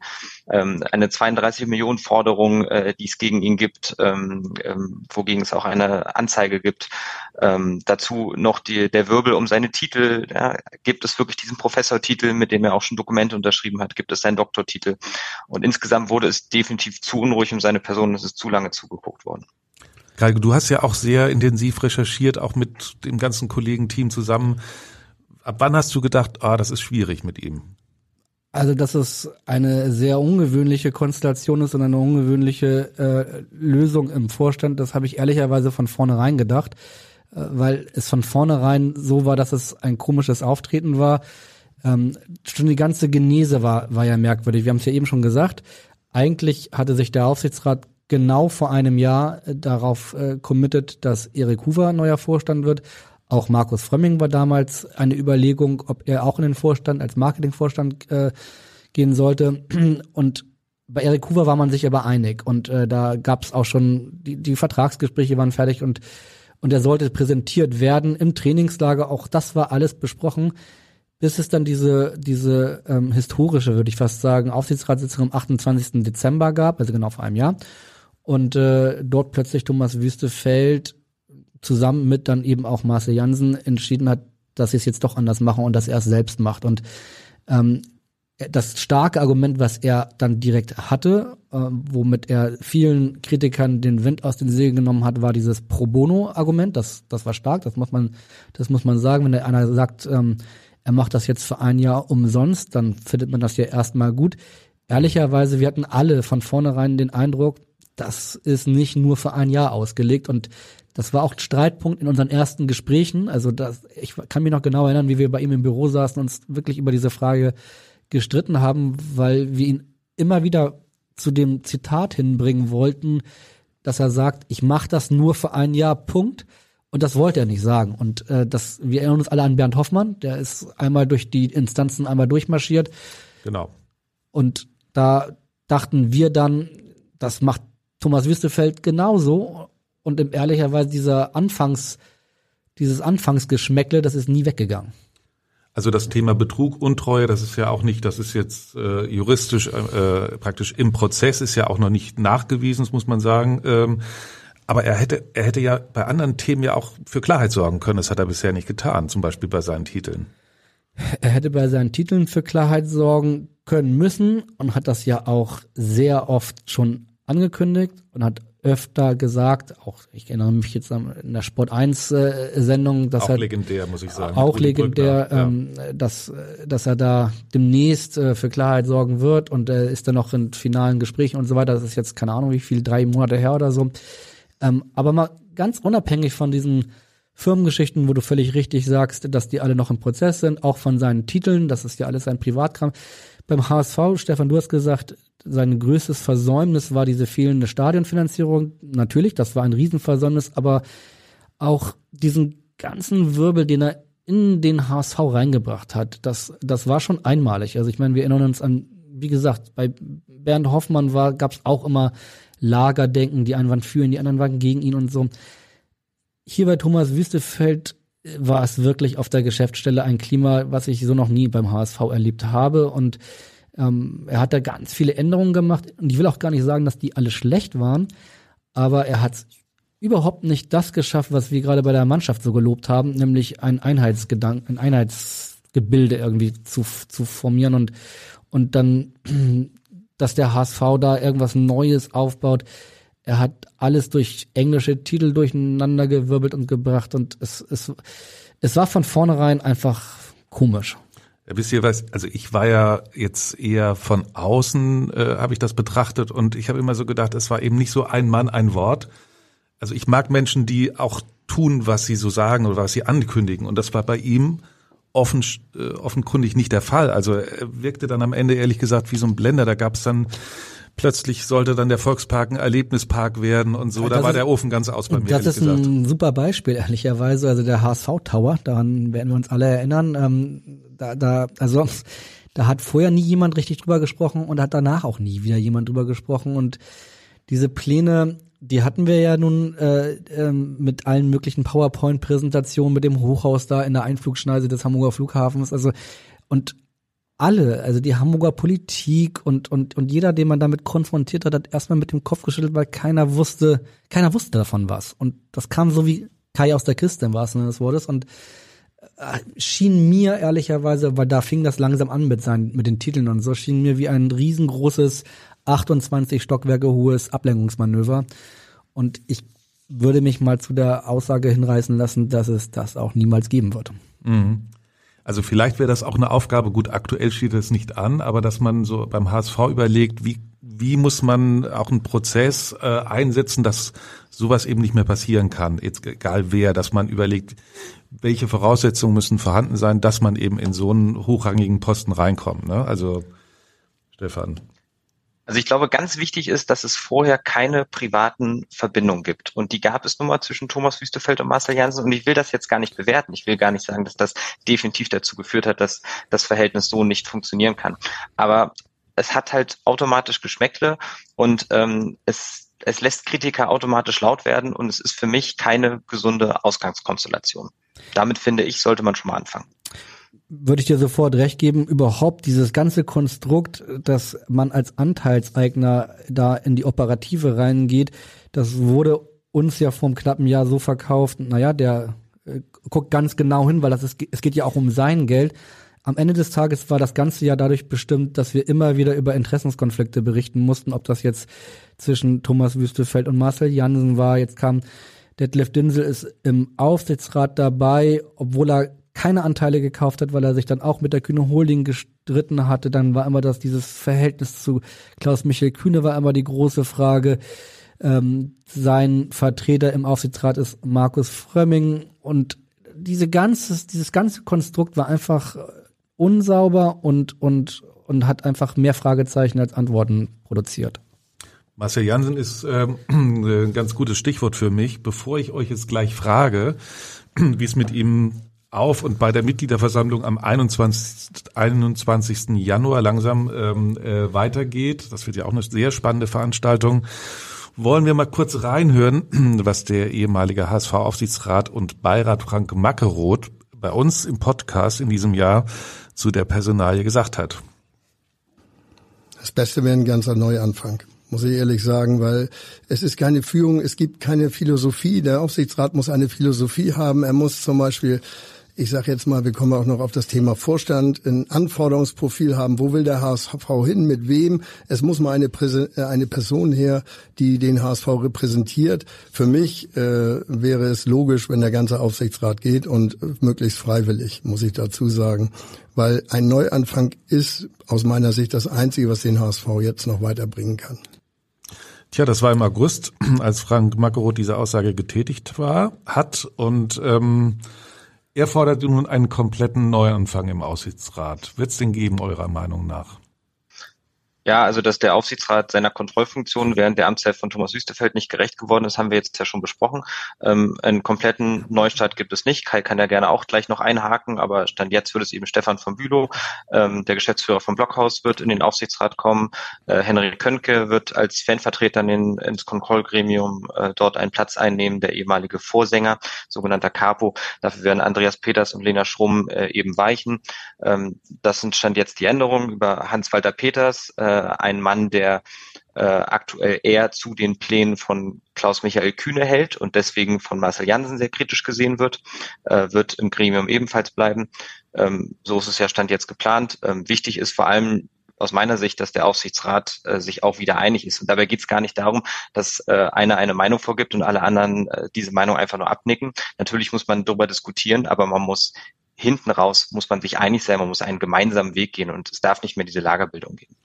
ähm, eine 32 Millionen Forderung, äh, die es gegen ihn gibt, ähm, ähm, wogegen es auch eine Anzeige gibt. Ähm, dazu noch die, der Wirbel um seine Titel. Ja, gibt es wirklich diesen Professortitel, mit dem er auch schon Dokumente unterschrieben hat? Gibt es seinen Doktortitel? Und insgesamt wurde es definitiv zu unruhig um seine Person es ist zu lange zugeguckt worden. Geige, du hast ja auch sehr intensiv recherchiert, auch mit dem ganzen Kollegenteam zusammen. Ab wann hast du gedacht, ah, das ist schwierig mit ihm? Also, dass es eine sehr ungewöhnliche Konstellation ist und eine ungewöhnliche äh, Lösung im Vorstand, das habe ich ehrlicherweise von vornherein gedacht, äh, weil es von vornherein so war, dass es ein komisches Auftreten war. Ähm, schon die ganze Genese war, war ja merkwürdig. Wir haben es ja eben schon gesagt. Eigentlich hatte sich der Aufsichtsrat genau vor einem Jahr äh, darauf äh, committed, dass Erik Hoover neuer Vorstand wird. Auch Markus Frömming war damals eine Überlegung, ob er auch in den Vorstand als Marketingvorstand äh, gehen sollte. Und bei Erik Hoover war man sich aber einig und äh, da gab es auch schon die, die Vertragsgespräche waren fertig und und er sollte präsentiert werden im Trainingslager. Auch das war alles besprochen bis es dann diese, diese ähm, historische, würde ich fast sagen, Aufsichtsratssitzung am 28. Dezember gab, also genau vor einem Jahr. Und äh, dort plötzlich Thomas Wüstefeld zusammen mit dann eben auch Marcel Jansen entschieden hat, dass sie es jetzt doch anders machen und dass er es selbst macht. Und ähm, das starke Argument, was er dann direkt hatte, äh, womit er vielen Kritikern den Wind aus den Segeln genommen hat, war dieses Pro Bono-Argument. Das, das war stark, das muss man, das muss man sagen. Wenn einer sagt, ähm, er macht das jetzt für ein Jahr umsonst, dann findet man das ja erstmal gut. Ehrlicherweise, wir hatten alle von vornherein den Eindruck, das ist nicht nur für ein Jahr ausgelegt und das war auch ein Streitpunkt in unseren ersten Gesprächen. Also das, ich kann mich noch genau erinnern, wie wir bei ihm im Büro saßen und uns wirklich über diese Frage gestritten haben, weil wir ihn immer wieder zu dem Zitat hinbringen wollten, dass er sagt, ich mache das nur für ein Jahr, Punkt. Und das wollte er nicht sagen. Und äh, das, wir erinnern uns alle an Bernd Hoffmann, der ist einmal durch die Instanzen einmal durchmarschiert. Genau. Und da dachten wir dann, das macht Thomas Wüstefeld genauso. Und im ehrlicherweise dieser Anfangs, dieses Anfangsgeschmäckle, das ist nie weggegangen. Also das Thema Betrug, Untreue, das ist ja auch nicht, das ist jetzt äh, juristisch äh, praktisch im Prozess, ist ja auch noch nicht nachgewiesen, das muss man sagen. Ähm, aber er hätte, er hätte ja bei anderen Themen ja auch für Klarheit sorgen können. Das hat er bisher nicht getan, zum Beispiel bei seinen Titeln. Er hätte bei seinen Titeln für Klarheit sorgen können müssen und hat das ja auch sehr oft schon angekündigt und hat öfter gesagt, auch ich erinnere mich jetzt an in der Sport 1 äh, Sendung, dass auch er legendär, muss ich sagen. Auch legendär, ähm, ja. dass dass er da demnächst äh, für Klarheit sorgen wird und er ist dann noch in finalen Gesprächen und so weiter. Das ist jetzt keine Ahnung, wie viel drei Monate her oder so. Ähm, aber mal ganz unabhängig von diesen Firmengeschichten, wo du völlig richtig sagst, dass die alle noch im Prozess sind, auch von seinen Titeln, das ist ja alles ein Privatkram. Beim HSV, Stefan, du hast gesagt, sein größtes Versäumnis war diese fehlende Stadionfinanzierung. Natürlich, das war ein Riesenversäumnis, aber auch diesen ganzen Wirbel, den er in den HSV reingebracht hat, das, das war schon einmalig. Also ich meine, wir erinnern uns an, wie gesagt, bei Bernd Hoffmann war, gab es auch immer Lagerdenken, die einen waren für ihn, die anderen waren gegen ihn und so. Hier bei Thomas Wüstefeld war es wirklich auf der Geschäftsstelle ein Klima, was ich so noch nie beim HSV erlebt habe. Und ähm, er hat da ganz viele Änderungen gemacht. Und ich will auch gar nicht sagen, dass die alle schlecht waren, aber er hat überhaupt nicht das geschafft, was wir gerade bei der Mannschaft so gelobt haben, nämlich ein Einheitsgedanken, ein Einheitsgebilde irgendwie zu, zu formieren und, und dann dass der HSV da irgendwas Neues aufbaut. Er hat alles durch englische Titel durcheinander gewirbelt und gebracht und es, es, es war von vornherein einfach komisch. Ja, wisst ihr was, also ich war ja jetzt eher von außen, äh, habe ich das betrachtet und ich habe immer so gedacht, es war eben nicht so ein Mann, ein Wort. Also ich mag Menschen, die auch tun, was sie so sagen oder was sie ankündigen und das war bei ihm offen, äh, offenkundig nicht der Fall. Also er wirkte dann am Ende ehrlich gesagt wie so ein Blender. Da gab es dann plötzlich sollte dann der Volkspark ein Erlebnispark werden und so. Da war ist, der Ofen ganz aus bei mir. Das ist gesagt. ein super Beispiel, ehrlicherweise. Also der HSV Tower, daran werden wir uns alle erinnern. Ähm, da, da, also da hat vorher nie jemand richtig drüber gesprochen und hat danach auch nie wieder jemand drüber gesprochen. Und diese Pläne, die hatten wir ja nun äh, äh, mit allen möglichen PowerPoint-Präsentationen, mit dem Hochhaus da in der Einflugschneise des Hamburger Flughafens. Also und alle, also die Hamburger Politik und, und, und jeder, den man damit konfrontiert hat, hat erstmal mit dem Kopf geschüttelt, weil keiner wusste, keiner wusste davon was. Und das kam so wie Kai aus der Kiste im wahrsten Sinne des Wortes und äh, schien mir ehrlicherweise, weil da fing das langsam an mit seinen, mit den Titeln und so, schien mir wie ein riesengroßes 28 Stockwerke hohes Ablenkungsmanöver. Und ich würde mich mal zu der Aussage hinreißen lassen, dass es das auch niemals geben wird. Mhm. Also vielleicht wäre das auch eine Aufgabe, gut, aktuell steht es nicht an, aber dass man so beim HSV überlegt, wie, wie muss man auch einen Prozess äh, einsetzen, dass sowas eben nicht mehr passieren kann, jetzt egal wer, dass man überlegt, welche Voraussetzungen müssen vorhanden sein, dass man eben in so einen hochrangigen Posten reinkommt. Ne? Also Stefan. Also ich glaube, ganz wichtig ist, dass es vorher keine privaten Verbindungen gibt. Und die gab es nun mal zwischen Thomas Wüstefeld und Marcel Janssen. Und ich will das jetzt gar nicht bewerten. Ich will gar nicht sagen, dass das definitiv dazu geführt hat, dass das Verhältnis so nicht funktionieren kann. Aber es hat halt automatisch Geschmäckle und ähm, es, es lässt Kritiker automatisch laut werden und es ist für mich keine gesunde Ausgangskonstellation. Damit finde ich, sollte man schon mal anfangen würde ich dir sofort recht geben, überhaupt dieses ganze Konstrukt, dass man als Anteilseigner da in die Operative reingeht, das wurde uns ja vor einem knappen Jahr so verkauft, naja, der äh, guckt ganz genau hin, weil das ist, es geht ja auch um sein Geld. Am Ende des Tages war das ganze Jahr dadurch bestimmt, dass wir immer wieder über Interessenskonflikte berichten mussten, ob das jetzt zwischen Thomas Wüstefeld und Marcel Jansen war. Jetzt kam Detlef Dinsel ist im Aufsichtsrat dabei, obwohl er keine Anteile gekauft hat, weil er sich dann auch mit der Kühne Holding gestritten hatte. Dann war immer das dieses Verhältnis zu Klaus Michael Kühne war immer die große Frage. Ähm, sein Vertreter im Aufsichtsrat ist Markus Frömming und diese ganze, dieses ganze Konstrukt war einfach unsauber und, und, und hat einfach mehr Fragezeichen als Antworten produziert. Marcel Jansen ist ähm, ein ganz gutes Stichwort für mich. Bevor ich euch jetzt gleich frage, wie es mit ihm auf und bei der Mitgliederversammlung am 21. 21. Januar langsam ähm, äh, weitergeht. Das wird ja auch eine sehr spannende Veranstaltung. Wollen wir mal kurz reinhören, was der ehemalige HSV-Aufsichtsrat und Beirat Frank Mackeroth bei uns im Podcast in diesem Jahr zu der Personalie gesagt hat. Das Beste wäre ein ganzer Neuanfang muss ich ehrlich sagen, weil es ist keine Führung, es gibt keine Philosophie. Der Aufsichtsrat muss eine Philosophie haben. Er muss zum Beispiel ich sage jetzt mal, wir kommen auch noch auf das Thema Vorstand, ein Anforderungsprofil haben. Wo will der HSV hin? Mit wem? Es muss mal eine, äh, eine Person her, die den HSV repräsentiert. Für mich äh, wäre es logisch, wenn der ganze Aufsichtsrat geht und möglichst freiwillig, muss ich dazu sagen. Weil ein Neuanfang ist aus meiner Sicht das Einzige, was den HSV jetzt noch weiterbringen kann. Tja, das war im August, als Frank Mackeroth diese Aussage getätigt war, hat und ähm, er fordert nun einen kompletten Neuanfang im Aussichtsrat. Wird es den geben, eurer Meinung nach? Ja, also dass der Aufsichtsrat seiner Kontrollfunktion während der Amtszeit von Thomas Wüstefeld nicht gerecht geworden ist, haben wir jetzt ja schon besprochen. Ähm, einen kompletten Neustart gibt es nicht. Kai kann ja gerne auch gleich noch einhaken, aber Stand jetzt wird es eben Stefan von Bülow, ähm, der Geschäftsführer vom Blockhaus, wird in den Aufsichtsrat kommen. Äh, Henry Könke wird als Fanvertreter in ins Kontrollgremium äh, dort einen Platz einnehmen, der ehemalige Vorsänger, sogenannter Capo. Dafür werden Andreas Peters und Lena Schrumm äh, eben weichen. Ähm, das sind Stand jetzt die Änderungen über Hans-Walter Peters, äh, ein Mann, der äh, aktuell eher zu den Plänen von Klaus-Michael Kühne hält und deswegen von Marcel Jansen sehr kritisch gesehen wird, äh, wird im Gremium ebenfalls bleiben. Ähm, so ist es ja Stand jetzt geplant. Ähm, wichtig ist vor allem aus meiner Sicht, dass der Aufsichtsrat äh, sich auch wieder einig ist. Und dabei geht es gar nicht darum, dass äh, einer eine Meinung vorgibt und alle anderen äh, diese Meinung einfach nur abnicken. Natürlich muss man darüber diskutieren, aber man muss hinten raus muss man sich einig sein, man muss einen gemeinsamen Weg gehen und es darf nicht mehr diese Lagerbildung geben.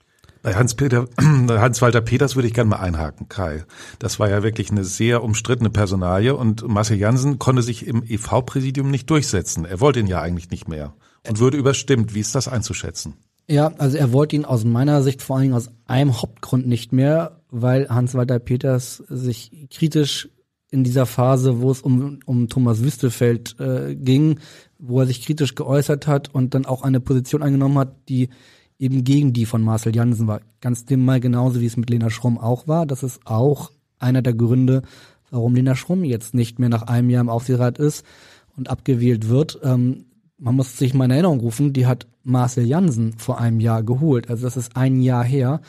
Bei Hans-Peter, Hans-Walter Peters würde ich gerne mal einhaken, Kai. Das war ja wirklich eine sehr umstrittene Personalie und Marcel Jansen konnte sich im EV-Präsidium nicht durchsetzen. Er wollte ihn ja eigentlich nicht mehr und würde überstimmt. Wie ist das einzuschätzen? Ja, also er wollte ihn aus meiner Sicht vor allen Dingen aus einem Hauptgrund nicht mehr, weil Hans-Walter Peters sich kritisch in dieser Phase, wo es um, um Thomas Wüstefeld äh, ging, wo er sich kritisch geäußert hat und dann auch eine Position eingenommen hat, die eben gegen die von Marcel Jansen war. Ganz dem mal genauso wie es mit Lena Schrumm auch war. Das ist auch einer der Gründe, warum Lena Schrumm jetzt nicht mehr nach einem Jahr im Aufsichtsrat ist und abgewählt wird. Ähm, man muss sich mal in Erinnerung rufen, die hat Marcel Jansen vor einem Jahr geholt. Also das ist ein Jahr her.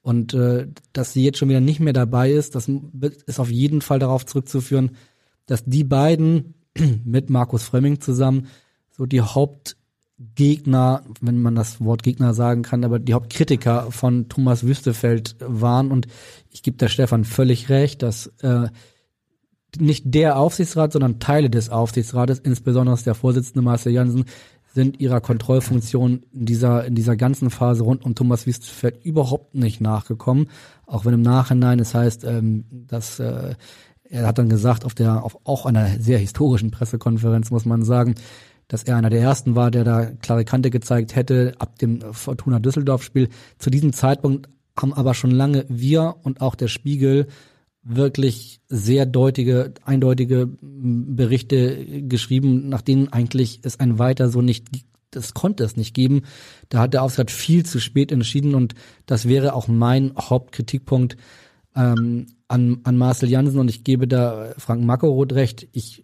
Und äh, dass sie jetzt schon wieder nicht mehr dabei ist, das ist auf jeden Fall darauf zurückzuführen, dass die beiden mit Markus Frömming zusammen so die Hauptgegner, wenn man das Wort Gegner sagen kann, aber die Hauptkritiker von Thomas Wüstefeld waren. Und ich gebe der Stefan völlig recht, dass äh, nicht der Aufsichtsrat, sondern Teile des Aufsichtsrates, insbesondere der Vorsitzende Marcel Jansen, sind ihrer Kontrollfunktion in dieser, in dieser ganzen Phase rund um Thomas Wüstefeld überhaupt nicht nachgekommen. Auch wenn im Nachhinein es heißt, ähm, dass äh, er hat dann gesagt, auf der, auf auch einer sehr historischen Pressekonferenz muss man sagen, dass er einer der ersten war, der da klare Kante gezeigt hätte ab dem Fortuna Düsseldorf Spiel. Zu diesem Zeitpunkt haben aber schon lange wir und auch der Spiegel wirklich sehr deutige, eindeutige Berichte geschrieben, nach denen eigentlich es ein weiter so nicht das konnte es nicht geben. Da hat der Aufsichtsrat viel zu spät entschieden und das wäre auch mein Hauptkritikpunkt ähm, an, an Marcel Jansen und ich gebe da Frank Makoroth recht. Ich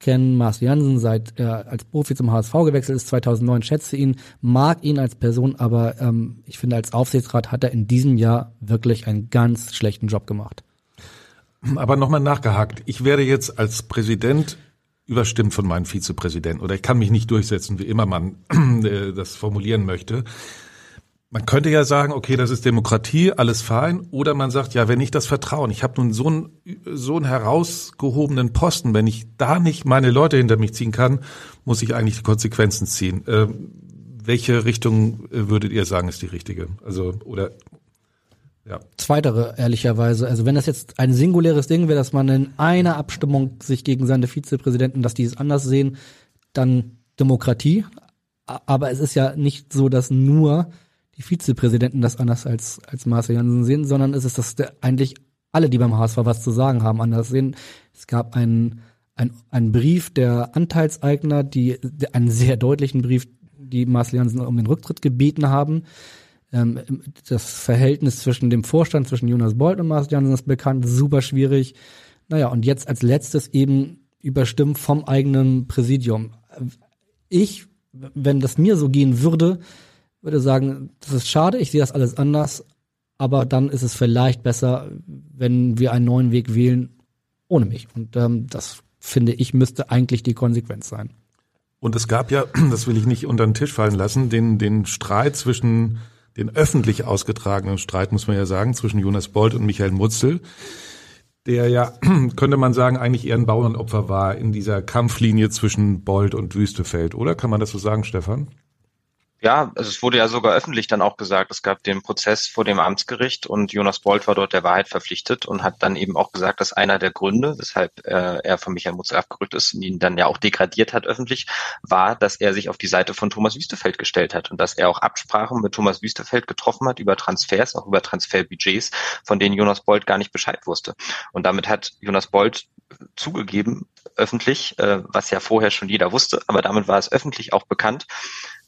kenne Marcel Jansen seit er als Profi zum HSV gewechselt ist 2009, schätze ihn, mag ihn als Person, aber ähm, ich finde als Aufsichtsrat hat er in diesem Jahr wirklich einen ganz schlechten Job gemacht. Aber nochmal nachgehakt. Ich werde jetzt als Präsident überstimmt von meinem Vizepräsidenten oder ich kann mich nicht durchsetzen, wie immer man äh, das formulieren möchte. Man könnte ja sagen, okay, das ist Demokratie, alles fein. Oder man sagt, ja, wenn ich das Vertrauen, ich habe nun so einen, so einen herausgehobenen Posten, wenn ich da nicht meine Leute hinter mich ziehen kann, muss ich eigentlich die Konsequenzen ziehen. Ähm, welche Richtung äh, würdet ihr sagen, ist die richtige? Also, oder ja. Zweitere, ehrlicherweise. Also wenn das jetzt ein singuläres Ding wäre, dass man in einer Abstimmung sich gegen seine Vizepräsidenten, dass die es anders sehen, dann Demokratie. Aber es ist ja nicht so, dass nur die Vizepräsidenten das anders als, als Marcel Janssen sehen, sondern es ist, dass der, eigentlich alle, die beim HSV was zu sagen haben, anders sehen. Es gab einen, einen, einen Brief der Anteilseigner, die, einen sehr deutlichen Brief, die Marcel Janssen um den Rücktritt gebeten haben. Ähm, das Verhältnis zwischen dem Vorstand, zwischen Jonas Bolt und Marcel Janssen ist bekannt, super schwierig. Naja, und jetzt als letztes eben überstimmt vom eigenen Präsidium. Ich, wenn das mir so gehen würde, würde sagen, das ist schade, ich sehe das alles anders, aber dann ist es vielleicht besser, wenn wir einen neuen Weg wählen ohne mich. Und ähm, das finde ich müsste eigentlich die Konsequenz sein. Und es gab ja, das will ich nicht unter den Tisch fallen lassen, den, den Streit zwischen den öffentlich ausgetragenen Streit, muss man ja sagen, zwischen Jonas Bolt und Michael Mutzel, der ja, könnte man sagen, eigentlich eher ein Bauernopfer war in dieser Kampflinie zwischen Bolt und Wüstefeld, oder? Kann man das so sagen, Stefan? Ja, also es wurde ja sogar öffentlich dann auch gesagt, es gab den Prozess vor dem Amtsgericht und Jonas Bolt war dort der Wahrheit verpflichtet und hat dann eben auch gesagt, dass einer der Gründe, weshalb äh, er von Michael Mutzel abgerückt ist und ihn dann ja auch degradiert hat öffentlich, war, dass er sich auf die Seite von Thomas Wüstefeld gestellt hat und dass er auch Absprachen mit Thomas Wüstefeld getroffen hat über Transfers, auch über Transferbudgets, von denen Jonas Bolt gar nicht Bescheid wusste. Und damit hat Jonas Bolt zugegeben, öffentlich, äh, was ja vorher schon jeder wusste, aber damit war es öffentlich auch bekannt,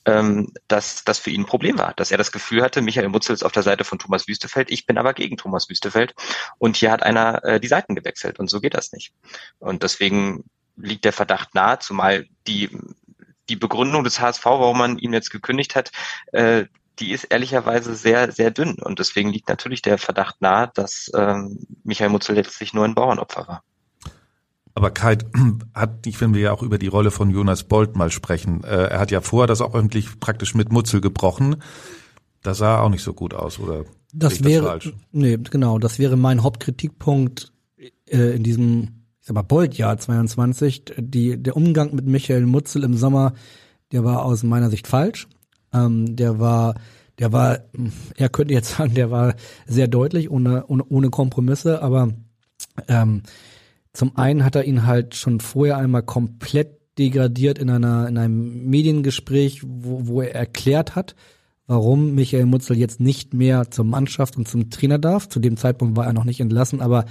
ähm, dass das für ihn ein Problem war, dass er das Gefühl hatte, Michael Mutzel ist auf der Seite von Thomas Wüstefeld, ich bin aber gegen Thomas Wüstefeld und hier hat einer äh, die Seiten gewechselt und so geht das nicht. Und deswegen liegt der Verdacht nahe, zumal die die Begründung des HSV, warum man ihn jetzt gekündigt hat, äh, die ist ehrlicherweise sehr, sehr dünn. Und deswegen liegt natürlich der Verdacht nahe, dass ähm, Michael Mutzel letztlich nur ein Bauernopfer war. Aber Kai hat nicht, wenn wir ja auch über die Rolle von Jonas Bolt mal sprechen, äh, er hat ja vorher das auch öffentlich praktisch mit Mutzel gebrochen. Das sah auch nicht so gut aus, oder? Das wäre, das nee, genau, das wäre mein Hauptkritikpunkt äh, in diesem, ich sag mal, Bolt-Jahr 22. Die, der Umgang mit Michael Mutzel im Sommer, der war aus meiner Sicht falsch. Ähm, der war, der war, er könnte jetzt sagen, der war sehr deutlich, ohne, ohne, ohne Kompromisse, aber ähm, zum einen hat er ihn halt schon vorher einmal komplett degradiert in einer in einem Mediengespräch, wo, wo er erklärt hat, warum Michael Mutzel jetzt nicht mehr zur Mannschaft und zum Trainer darf. Zu dem Zeitpunkt war er noch nicht entlassen, aber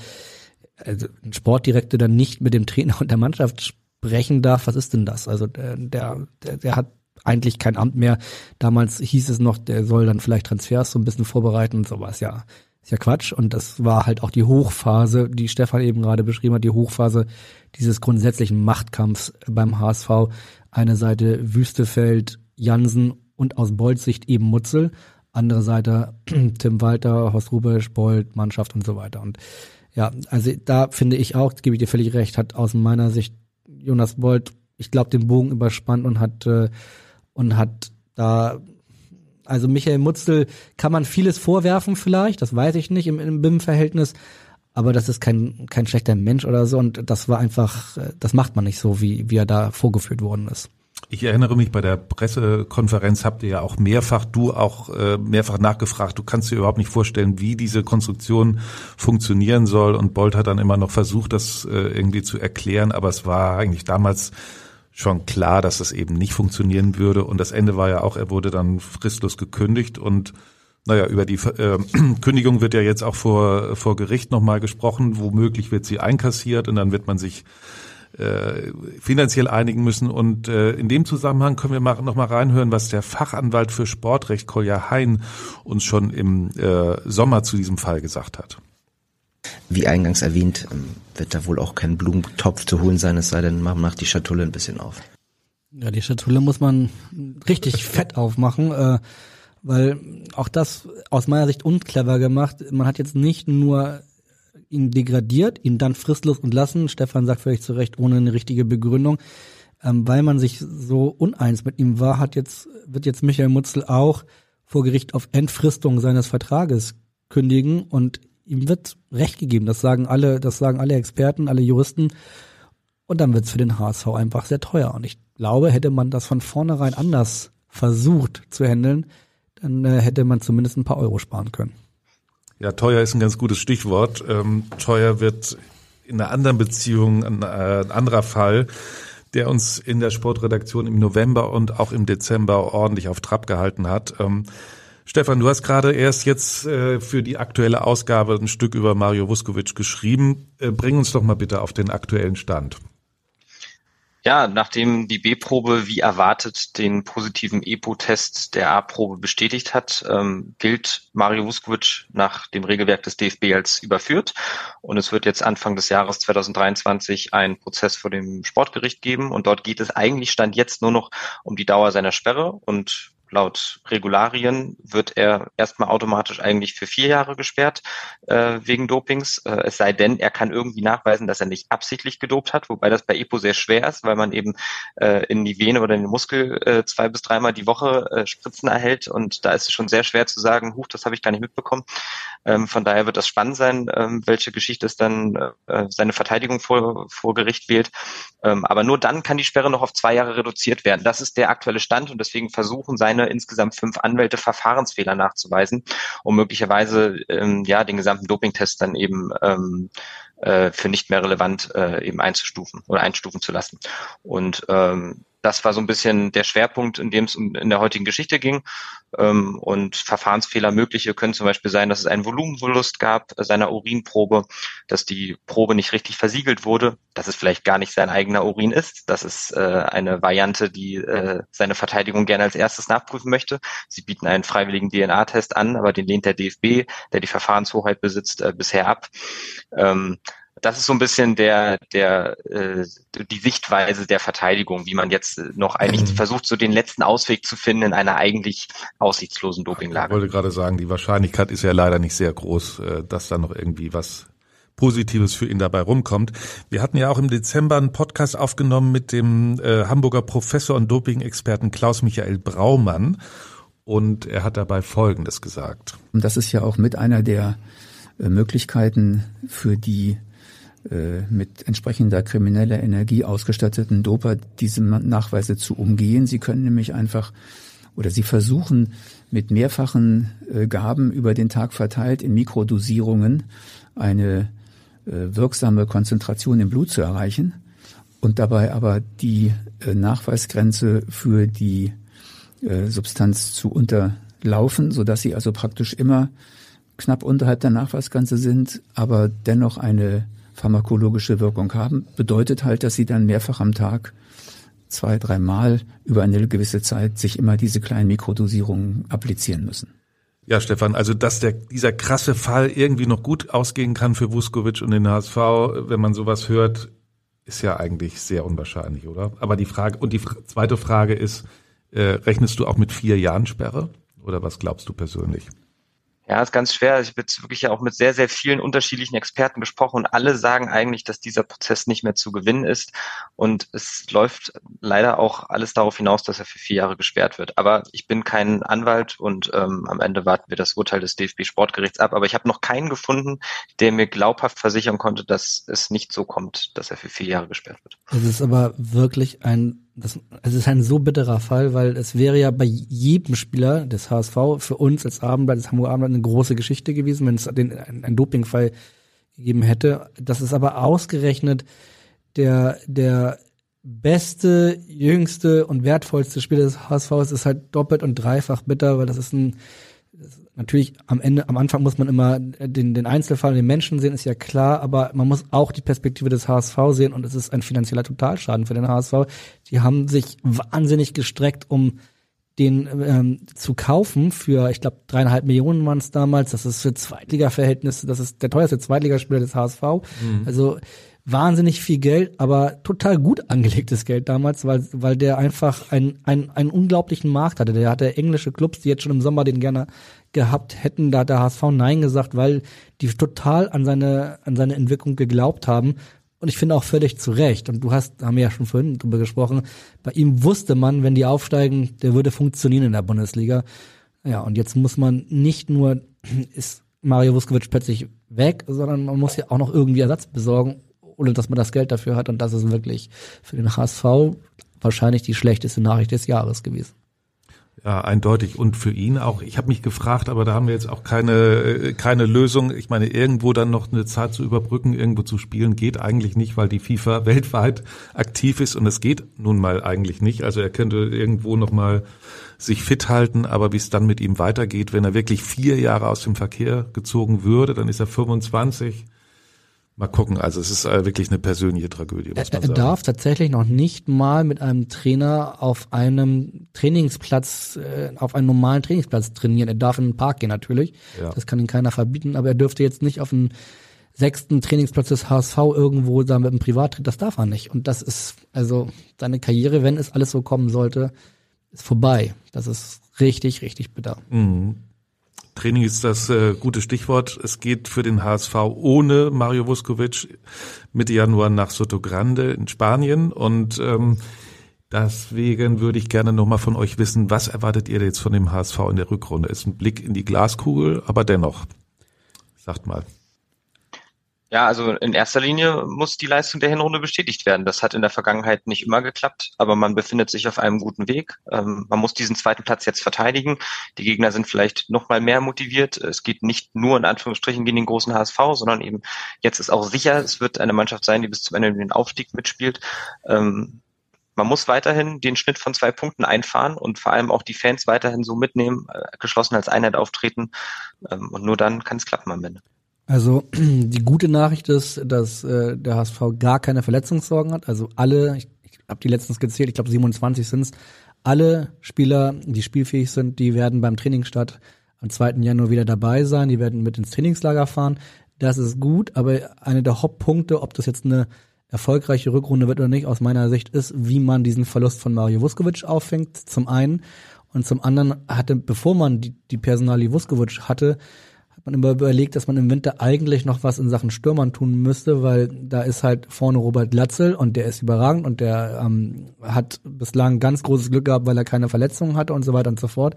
also ein Sportdirektor dann nicht mit dem Trainer und der Mannschaft sprechen darf, was ist denn das? Also der, der, der hat eigentlich kein Amt mehr. Damals hieß es noch, der soll dann vielleicht Transfers so ein bisschen vorbereiten und sowas, ja. Ist ja Quatsch. Und das war halt auch die Hochphase, die Stefan eben gerade beschrieben hat, die Hochphase dieses grundsätzlichen Machtkampfs beim HSV. Eine Seite Wüstefeld, Jansen und aus Bolds Sicht eben Mutzel. Andere Seite Tim Walter, Horst Rubesch, Bold, Mannschaft und so weiter. Und ja, also da finde ich auch, gebe ich dir völlig recht, hat aus meiner Sicht Jonas Bold, ich glaube, den Bogen überspannt und hat äh, und hat da also Michael Mutzel kann man vieles vorwerfen vielleicht, das weiß ich nicht im, im BIM-Verhältnis, aber das ist kein, kein schlechter Mensch oder so und das war einfach, äh, das macht man nicht so, wie, wie er da vorgeführt worden ist. Ich erinnere mich, bei der Pressekonferenz habt ihr ja auch mehrfach, du auch äh, mehrfach nachgefragt, du kannst dir überhaupt nicht vorstellen, wie diese Konstruktion funktionieren soll. Und Bolt hat dann immer noch versucht, das äh, irgendwie zu erklären, aber es war eigentlich damals schon klar, dass es eben nicht funktionieren würde. Und das Ende war ja auch, er wurde dann fristlos gekündigt und naja, über die äh, Kündigung wird ja jetzt auch vor, vor Gericht nochmal gesprochen. Womöglich wird sie einkassiert und dann wird man sich äh, finanziell einigen müssen. Und äh, in dem Zusammenhang können wir mal, noch mal reinhören, was der Fachanwalt für Sportrecht Kolja Hein uns schon im äh, Sommer zu diesem Fall gesagt hat. Wie eingangs erwähnt, ähm, wird da wohl auch kein Blumentopf zu holen sein, es sei denn, man macht die Schatulle ein bisschen auf. Ja, die Schatulle muss man richtig fett aufmachen, äh, weil auch das aus meiner Sicht unclever gemacht. Man hat jetzt nicht nur ihn degradiert, ihn dann fristlos entlassen. Stefan sagt völlig zu Recht, ohne eine richtige Begründung. Ähm, weil man sich so uneins mit ihm war, hat jetzt, wird jetzt Michael Mutzel auch vor Gericht auf Entfristung seines Vertrages kündigen und ihm wird Recht gegeben. Das sagen alle, das sagen alle Experten, alle Juristen. Und dann wird es für den HSV einfach sehr teuer. Und ich glaube, hätte man das von vornherein anders versucht zu handeln, dann äh, hätte man zumindest ein paar Euro sparen können. Ja, teuer ist ein ganz gutes Stichwort. Ähm, teuer wird in einer anderen Beziehung ein, äh, ein anderer Fall, der uns in der Sportredaktion im November und auch im Dezember ordentlich auf Trab gehalten hat. Ähm, Stefan, du hast gerade erst jetzt äh, für die aktuelle Ausgabe ein Stück über Mario Vuskovic geschrieben. Äh, bring uns doch mal bitte auf den aktuellen Stand. Ja, nachdem die B-Probe wie erwartet den positiven EPO-Test der A-Probe bestätigt hat, ähm, gilt Mario Vuskovic nach dem Regelwerk des DFB als überführt. Und es wird jetzt Anfang des Jahres 2023 einen Prozess vor dem Sportgericht geben. Und dort geht es eigentlich Stand jetzt nur noch um die Dauer seiner Sperre und laut Regularien wird er erstmal automatisch eigentlich für vier Jahre gesperrt äh, wegen Dopings. Äh, es sei denn, er kann irgendwie nachweisen, dass er nicht absichtlich gedopt hat, wobei das bei EPO sehr schwer ist, weil man eben äh, in die Vene oder in den Muskel äh, zwei bis dreimal die Woche äh, Spritzen erhält und da ist es schon sehr schwer zu sagen, huch, das habe ich gar nicht mitbekommen. Ähm, von daher wird das spannend sein, ähm, welche Geschichte es dann äh, seine Verteidigung vor, vor Gericht wählt. Ähm, aber nur dann kann die Sperre noch auf zwei Jahre reduziert werden. Das ist der aktuelle Stand und deswegen versuchen seine insgesamt fünf Anwälte Verfahrensfehler nachzuweisen, um möglicherweise ähm, ja den gesamten Dopingtest dann eben ähm, äh, für nicht mehr relevant äh, eben einzustufen oder einstufen zu lassen. Und ähm, das war so ein bisschen der Schwerpunkt, in dem es in der heutigen Geschichte ging. Ähm, und Verfahrensfehler mögliche können zum Beispiel sein, dass es einen Volumenverlust gab seiner Urinprobe, dass die Probe nicht richtig versiegelt wurde, dass es vielleicht gar nicht sein eigener Urin ist. Das ist äh, eine Variante, die äh, seine Verteidigung gerne als erstes nachprüfen möchte. Sie bieten einen freiwilligen DNA-Test an, aber den lehnt der DFB, der die Verfahrenshoheit besitzt, äh, bisher ab. Das ist so ein bisschen der, der, äh, die Sichtweise der Verteidigung, wie man jetzt noch eigentlich mhm. versucht, so den letzten Ausweg zu finden in einer eigentlich aussichtslosen Dopinglage. Ich wollte gerade sagen, die Wahrscheinlichkeit ist ja leider nicht sehr groß, äh, dass da noch irgendwie was Positives für ihn dabei rumkommt. Wir hatten ja auch im Dezember einen Podcast aufgenommen mit dem äh, Hamburger Professor und Doping-Experten Klaus-Michael Braumann und er hat dabei Folgendes gesagt. Und das ist ja auch mit einer der äh, Möglichkeiten für die mit entsprechender krimineller Energie ausgestatteten Doper diese Nachweise zu umgehen. Sie können nämlich einfach oder sie versuchen mit mehrfachen äh, Gaben über den Tag verteilt in Mikrodosierungen eine äh, wirksame Konzentration im Blut zu erreichen und dabei aber die äh, Nachweisgrenze für die äh, Substanz zu unterlaufen, so dass sie also praktisch immer knapp unterhalb der Nachweisgrenze sind, aber dennoch eine pharmakologische Wirkung haben, bedeutet halt, dass sie dann mehrfach am Tag zwei, dreimal über eine gewisse Zeit sich immer diese kleinen Mikrodosierungen applizieren müssen. Ja, Stefan, also dass der, dieser krasse Fall irgendwie noch gut ausgehen kann für Vuskovic und den HSV, wenn man sowas hört, ist ja eigentlich sehr unwahrscheinlich, oder? Aber die Frage, und die zweite Frage ist, äh, rechnest du auch mit vier Jahren Sperre? Oder was glaubst du persönlich? Ja, ist ganz schwer. Ich habe jetzt wirklich ja auch mit sehr, sehr vielen unterschiedlichen Experten gesprochen und alle sagen eigentlich, dass dieser Prozess nicht mehr zu gewinnen ist. Und es läuft leider auch alles darauf hinaus, dass er für vier Jahre gesperrt wird. Aber ich bin kein Anwalt und ähm, am Ende warten wir das Urteil des DFB Sportgerichts ab. Aber ich habe noch keinen gefunden, der mir glaubhaft versichern konnte, dass es nicht so kommt, dass er für vier Jahre gesperrt wird. Es ist aber wirklich ein das, es ist ein so bitterer Fall, weil es wäre ja bei jedem Spieler des HSV für uns als Abendblatt, des Hamburger Abendblatt eine große Geschichte gewesen, wenn es den, einen Dopingfall gegeben hätte. Das ist aber ausgerechnet der, der beste, jüngste und wertvollste Spieler des HSV ist halt doppelt und dreifach bitter, weil das ist ein natürlich am Ende, am Anfang muss man immer den, den Einzelfall, den Menschen sehen, ist ja klar, aber man muss auch die Perspektive des HSV sehen und es ist ein finanzieller Totalschaden für den HSV. Die haben sich wahnsinnig gestreckt, um den ähm, zu kaufen für, ich glaube, dreieinhalb Millionen waren es damals. Das ist für Zweitliga-Verhältnisse, das ist der teuerste Zweitligaspieler des HSV. Mhm. Also wahnsinnig viel Geld, aber total gut angelegtes Geld damals, weil, weil der einfach einen, einen, einen unglaublichen Markt hatte. Der hatte englische Clubs, die jetzt schon im Sommer den gerne gehabt hätten, da hat der HSV Nein gesagt, weil die total an seine, an seine Entwicklung geglaubt haben. Und ich finde auch völlig zu Recht. Und du hast, haben wir ja schon vorhin drüber gesprochen, bei ihm wusste man, wenn die aufsteigen, der würde funktionieren in der Bundesliga. Ja, und jetzt muss man nicht nur, ist Mario Vuskovic plötzlich weg, sondern man muss ja auch noch irgendwie Ersatz besorgen, ohne dass man das Geld dafür hat. Und das ist wirklich für den HSV wahrscheinlich die schlechteste Nachricht des Jahres gewesen. Ja, eindeutig. Und für ihn auch. Ich habe mich gefragt, aber da haben wir jetzt auch keine, äh, keine Lösung. Ich meine, irgendwo dann noch eine Zeit zu überbrücken, irgendwo zu spielen, geht eigentlich nicht, weil die FIFA weltweit aktiv ist und es geht nun mal eigentlich nicht. Also er könnte irgendwo noch mal sich fit halten, aber wie es dann mit ihm weitergeht, wenn er wirklich vier Jahre aus dem Verkehr gezogen würde, dann ist er 25 Mal gucken, also es ist äh, wirklich eine persönliche Tragödie. Muss man sagen. Er darf tatsächlich noch nicht mal mit einem Trainer auf einem Trainingsplatz, äh, auf einem normalen Trainingsplatz trainieren. Er darf in den Park gehen natürlich, ja. das kann ihn keiner verbieten, aber er dürfte jetzt nicht auf dem sechsten Trainingsplatz des HSV irgendwo da mit einem Privattritt, das darf er nicht. Und das ist, also seine Karriere, wenn es alles so kommen sollte, ist vorbei. Das ist richtig, richtig bitter. Mhm. Training ist das äh, gute Stichwort. Es geht für den HSV ohne Mario Vuskovic Mitte Januar nach Soto Grande in Spanien und ähm, Deswegen würde ich gerne nochmal von euch wissen, was erwartet ihr jetzt von dem HSV in der Rückrunde? Ist ein Blick in die Glaskugel, aber dennoch. Sagt mal. Ja, also in erster Linie muss die Leistung der Hinrunde bestätigt werden. Das hat in der Vergangenheit nicht immer geklappt, aber man befindet sich auf einem guten Weg. Ähm, man muss diesen zweiten Platz jetzt verteidigen. Die Gegner sind vielleicht noch mal mehr motiviert. Es geht nicht nur in Anführungsstrichen gegen den großen HSV, sondern eben jetzt ist auch sicher, es wird eine Mannschaft sein, die bis zum Ende den Aufstieg mitspielt. Ähm, man muss weiterhin den Schnitt von zwei Punkten einfahren und vor allem auch die Fans weiterhin so mitnehmen, äh, geschlossen als Einheit auftreten. Ähm, und nur dann kann es klappen am Ende. Also die gute Nachricht ist, dass äh, der HSV gar keine Verletzungssorgen hat. Also alle, ich, ich habe die letztens gezählt, ich glaube 27 sind es, alle Spieler, die spielfähig sind, die werden beim Trainingsstart am 2. Januar wieder dabei sein, die werden mit ins Trainingslager fahren. Das ist gut, aber eine der Hauptpunkte, ob das jetzt eine erfolgreiche Rückrunde wird oder nicht, aus meiner Sicht ist, wie man diesen Verlust von Mario Vuskovic auffängt, zum einen. Und zum anderen hatte, bevor man die, die Personalie Vuskovic hatte, hat man immer überlegt, dass man im Winter eigentlich noch was in Sachen Stürmern tun müsste, weil da ist halt vorne Robert Latzel und der ist überragend und der ähm, hat bislang ganz großes Glück gehabt, weil er keine Verletzungen hatte und so weiter und so fort.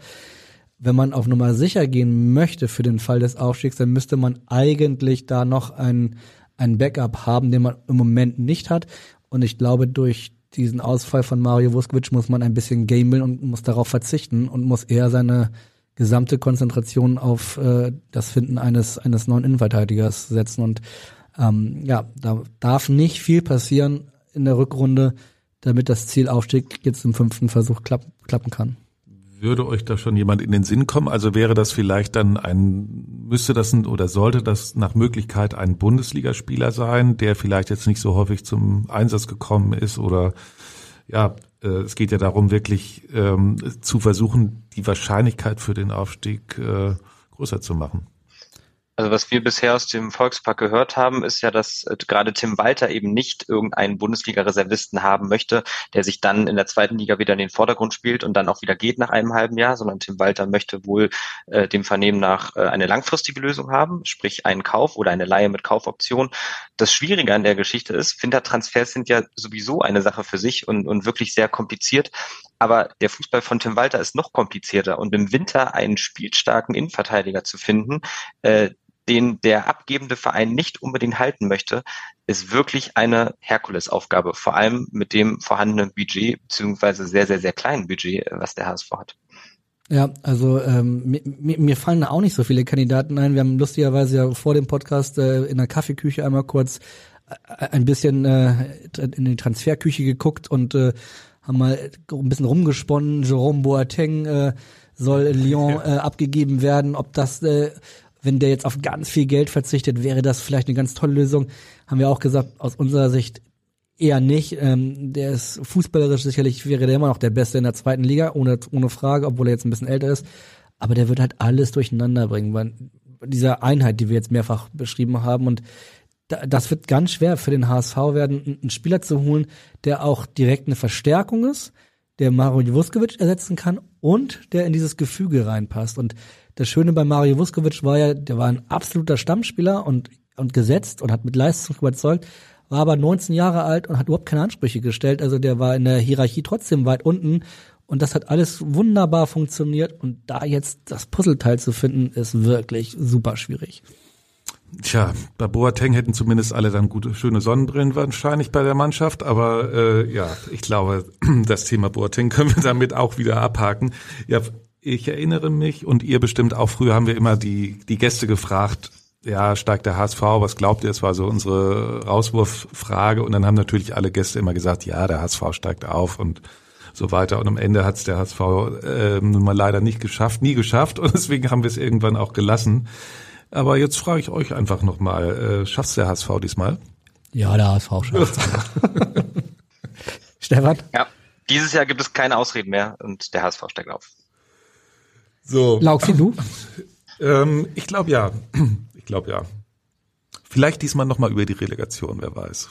Wenn man auf Nummer sicher gehen möchte für den Fall des Aufstiegs, dann müsste man eigentlich da noch einen, einen Backup haben, den man im Moment nicht hat. Und ich glaube, durch diesen Ausfall von Mario Vuskovic muss man ein bisschen gameln und muss darauf verzichten und muss eher seine gesamte Konzentration auf äh, das Finden eines eines neuen Innenverteidigers setzen und ähm, ja, da darf nicht viel passieren in der Rückrunde, damit das Ziel Aufstieg jetzt im fünften Versuch klapp, klappen kann. Würde euch da schon jemand in den Sinn kommen? Also wäre das vielleicht dann ein, müsste das ein, oder sollte das nach Möglichkeit ein Bundesligaspieler sein, der vielleicht jetzt nicht so häufig zum Einsatz gekommen ist oder ja, äh, es geht ja darum, wirklich ähm, zu versuchen, die Wahrscheinlichkeit für den Aufstieg äh, größer zu machen. Also was wir bisher aus dem Volkspark gehört haben, ist ja, dass äh, gerade Tim Walter eben nicht irgendeinen Bundesliga-Reservisten haben möchte, der sich dann in der zweiten Liga wieder in den Vordergrund spielt und dann auch wieder geht nach einem halben Jahr, sondern Tim Walter möchte wohl äh, dem Vernehmen nach äh, eine langfristige Lösung haben, sprich einen Kauf oder eine Leihe mit Kaufoption. Das Schwierige an der Geschichte ist, Wintertransfers sind ja sowieso eine Sache für sich und, und wirklich sehr kompliziert. Aber der Fußball von Tim Walter ist noch komplizierter und im Winter einen spielstarken Innenverteidiger zu finden, äh, den der abgebende Verein nicht unbedingt halten möchte, ist wirklich eine Herkulesaufgabe, vor allem mit dem vorhandenen Budget, beziehungsweise sehr, sehr, sehr kleinen Budget, was der HSV hat. Ja, also ähm, mir, mir fallen da auch nicht so viele Kandidaten ein. Wir haben lustigerweise ja vor dem Podcast äh, in der Kaffeeküche einmal kurz äh, ein bisschen äh, in die Transferküche geguckt und äh, haben mal ein bisschen rumgesponnen. Jerome Boateng äh, soll in Lyon äh, abgegeben werden. Ob das äh, wenn der jetzt auf ganz viel Geld verzichtet, wäre das vielleicht eine ganz tolle Lösung. Haben wir auch gesagt, aus unserer Sicht eher nicht. Ähm, der ist fußballerisch sicherlich wäre der immer noch der Beste in der zweiten Liga, ohne, ohne Frage, obwohl er jetzt ein bisschen älter ist. Aber der wird halt alles durcheinander bringen, weil dieser Einheit, die wir jetzt mehrfach beschrieben haben und das wird ganz schwer für den HSV werden, einen Spieler zu holen, der auch direkt eine Verstärkung ist, der Mario Vuskovic ersetzen kann und der in dieses Gefüge reinpasst. Und das Schöne bei Mario Vuskovic war ja, der war ein absoluter Stammspieler und, und gesetzt und hat mit Leistung überzeugt, war aber 19 Jahre alt und hat überhaupt keine Ansprüche gestellt. Also der war in der Hierarchie trotzdem weit unten. Und das hat alles wunderbar funktioniert. Und da jetzt das Puzzleteil zu finden, ist wirklich super schwierig. Tja, bei Boateng hätten zumindest alle dann gute, schöne Sonnenbrillen wahrscheinlich bei der Mannschaft, aber äh, ja, ich glaube, das Thema Boateng können wir damit auch wieder abhaken. Ja, ich erinnere mich und ihr bestimmt auch früher haben wir immer die, die Gäste gefragt, ja, steigt der HSV, was glaubt ihr? Es war so unsere Rauswurffrage und dann haben natürlich alle Gäste immer gesagt, ja, der HSV steigt auf und so weiter. Und am Ende hat es der HSV äh, nun mal leider nicht geschafft, nie geschafft und deswegen haben wir es irgendwann auch gelassen. Aber jetzt frage ich euch einfach nochmal, äh, schafft's der HSV diesmal? Ja, der HSV schafft Stefan? Ja, dieses Jahr gibt es keine Ausreden mehr und der HSV steigt auf. So. Lauxi, du? Ähm, ich glaube ja. Ich glaube ja. Vielleicht diesmal nochmal über die Relegation, wer weiß.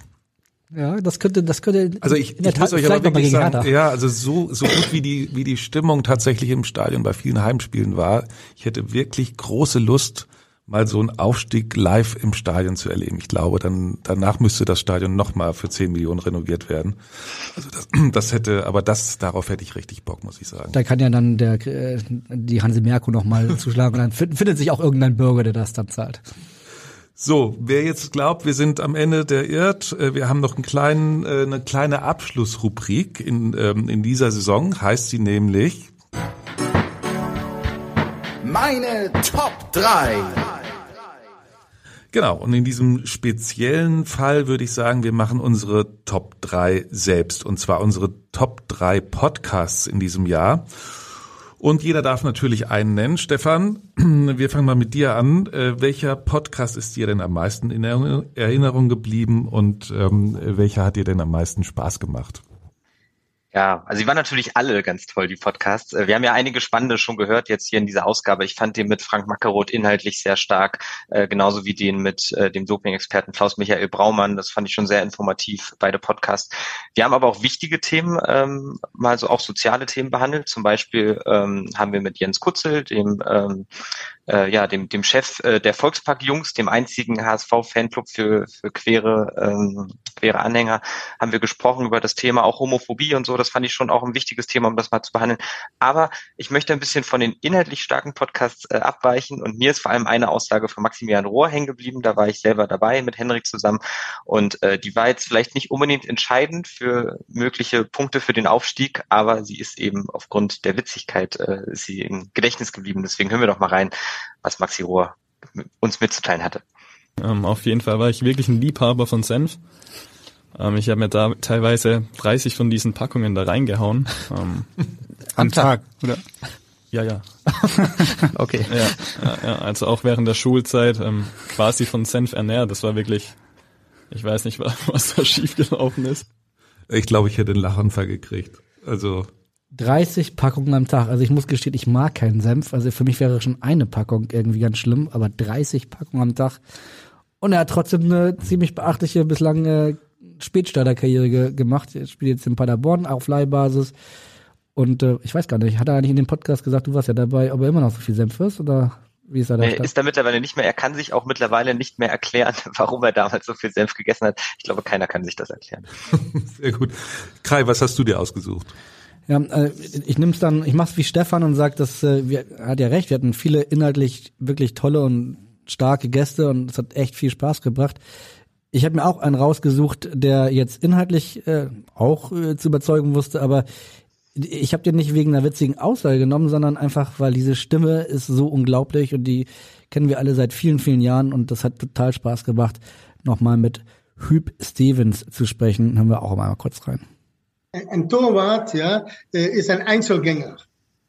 Ja, das könnte, das könnte. Also ich, ich muss euch aber wirklich sagen, ja, also so, so gut wie die, wie die Stimmung tatsächlich im Stadion bei vielen Heimspielen war, ich hätte wirklich große Lust, mal so einen Aufstieg live im Stadion zu erleben. Ich glaube, dann danach müsste das Stadion nochmal für 10 Millionen renoviert werden. Also das, das hätte, aber das darauf hätte ich richtig Bock, muss ich sagen. Da kann ja dann der äh, die Hanse Merko nochmal zuschlagen und dann findet sich auch irgendein Bürger, der das dann zahlt. So, wer jetzt glaubt, wir sind am Ende der Irrt, äh, wir haben noch einen kleinen, äh, eine kleine Abschlussrubrik in, ähm, in dieser Saison, heißt sie nämlich Meine Top 3. Genau, und in diesem speziellen Fall würde ich sagen, wir machen unsere Top 3 selbst. Und zwar unsere Top 3 Podcasts in diesem Jahr. Und jeder darf natürlich einen nennen. Stefan, wir fangen mal mit dir an. Äh, welcher Podcast ist dir denn am meisten in Erinnerung geblieben und ähm, welcher hat dir denn am meisten Spaß gemacht? Ja, also die waren natürlich alle ganz toll, die Podcasts. Äh, wir haben ja einige spannende schon gehört jetzt hier in dieser Ausgabe. Ich fand den mit Frank Mackeroth inhaltlich sehr stark, äh, genauso wie den mit äh, dem Doping-Experten Klaus Michael Braumann. Das fand ich schon sehr informativ, beide Podcasts. Wir haben aber auch wichtige Themen, ähm, mal so auch soziale Themen behandelt. Zum Beispiel ähm, haben wir mit Jens Kutzel, dem ähm, äh, ja, dem, dem Chef äh, der Volkspark-Jungs, dem einzigen HSV-Fanclub für, für queere, ähm, queere Anhänger, haben wir gesprochen über das Thema auch Homophobie und so. Das fand ich schon auch ein wichtiges Thema, um das mal zu behandeln. Aber ich möchte ein bisschen von den inhaltlich starken Podcasts äh, abweichen und mir ist vor allem eine Aussage von Maximilian Rohr hängen geblieben. Da war ich selber dabei mit Henrik zusammen und äh, die war jetzt vielleicht nicht unbedingt entscheidend für mögliche Punkte für den Aufstieg, aber sie ist eben aufgrund der Witzigkeit äh, ist sie im Gedächtnis geblieben. Deswegen hören wir doch mal rein, was Maxi Rohr uns mitzuteilen hatte. Ähm, auf jeden Fall war ich wirklich ein Liebhaber von Senf. Ähm, ich habe mir da teilweise 30 von diesen Packungen da reingehauen. Ähm, Am Tag, oder? Ja, ja. okay. Ja, ja, ja, also auch während der Schulzeit ähm, quasi von Senf ernährt. Das war wirklich, ich weiß nicht, was, was da schiefgelaufen ist. Ich glaube, ich hätte einen Lachanfall gekriegt. Also 30 Packungen am Tag. Also ich muss gestehen, ich mag keinen Senf. Also für mich wäre schon eine Packung irgendwie ganz schlimm, aber 30 Packungen am Tag. Und er hat trotzdem eine ziemlich beachtliche bislang äh, Spätstarterkarriere ge gemacht. Er spielt jetzt in Paderborn auf Leihbasis. Und äh, ich weiß gar nicht, hat er eigentlich in dem Podcast gesagt, du warst ja dabei, ob er immer noch so viel Senf ist oder wie ist er da? Er ist da mittlerweile nicht mehr, er kann sich auch mittlerweile nicht mehr erklären, warum er damals so viel Senf gegessen hat. Ich glaube, keiner kann sich das erklären. Sehr gut. Kai, was hast du dir ausgesucht? Ja, äh, ich es dann, ich mach's wie Stefan und sag, dass äh, wir, er hat ja recht, wir hatten viele inhaltlich wirklich tolle und starke Gäste und es hat echt viel Spaß gebracht. Ich habe mir auch einen rausgesucht, der jetzt inhaltlich äh, auch äh, zu überzeugen wusste, aber ich habe den nicht wegen einer witzigen Aussage genommen, sondern einfach, weil diese Stimme ist so unglaublich und die kennen wir alle seit vielen, vielen Jahren und das hat total Spaß gemacht, nochmal mit Hüb Stevens zu sprechen. Hören wir auch mal kurz rein. Ein Torwart ja, ist ein Einzelgänger.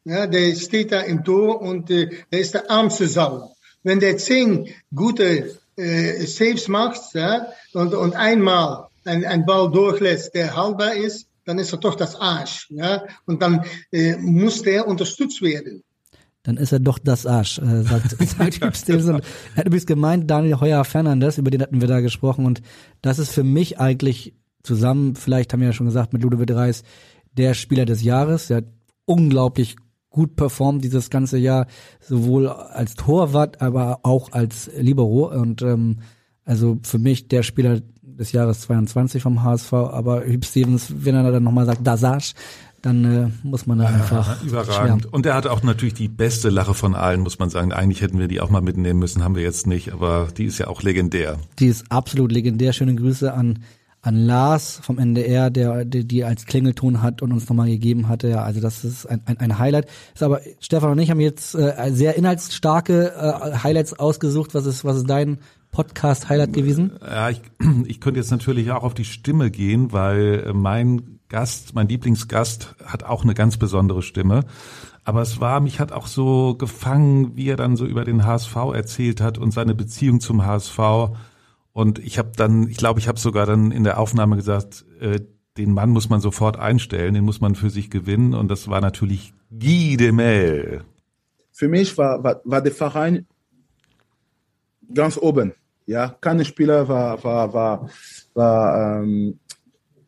Ja, der steht da im Tor und äh, der ist der ärmste Sau. Wenn der zehn gute äh, Saves macht ja, und, und einmal ein, ein Ball durchlässt, der haltbar ist, dann ist er doch das Arsch. Ja? Und dann äh, muss der unterstützt werden. Dann ist er doch das Arsch, äh, sagt, sagt Hüb Stevenson. Er hat übrigens gemeint, Daniel Heuer Fernandes, über den hatten wir da gesprochen. Und das ist für mich eigentlich zusammen, vielleicht haben wir ja schon gesagt, mit Ludovic Reis, der Spieler des Jahres. Der hat unglaublich gut performt dieses ganze Jahr, sowohl als Torwart, aber auch als Libero. Und ähm, also für mich der Spieler des Jahres 22 vom HSV, aber Hüb Stevens, wenn er dann nochmal sagt, Dasage, dann äh, muss man da einfach ja, überragend. Schwärmen. Und er hatte auch natürlich die beste Lache von allen, muss man sagen. Eigentlich hätten wir die auch mal mitnehmen müssen, haben wir jetzt nicht, aber die ist ja auch legendär. Die ist absolut legendär. Schöne Grüße an an Lars vom NDR, der, der die als Klingelton hat und uns nochmal gegeben hatte. Ja, also das ist ein, ein, ein Highlight. Ist aber Stefan und ich haben jetzt äh, sehr inhaltsstarke äh, Highlights ausgesucht. Was ist was ist dein Podcast-Highlight gewesen? Ja, ich, ich könnte jetzt natürlich auch auf die Stimme gehen, weil mein Gast, mein Lieblingsgast, hat auch eine ganz besondere Stimme. Aber es war, mich hat auch so gefangen, wie er dann so über den HSV erzählt hat und seine Beziehung zum HSV. Und ich habe dann, ich glaube, ich habe sogar dann in der Aufnahme gesagt, äh, den Mann muss man sofort einstellen, den muss man für sich gewinnen. Und das war natürlich Guy de Mel. Für mich war, war, war der Verein ganz oben. Ja, kein Spieler war, war, war, war ähm,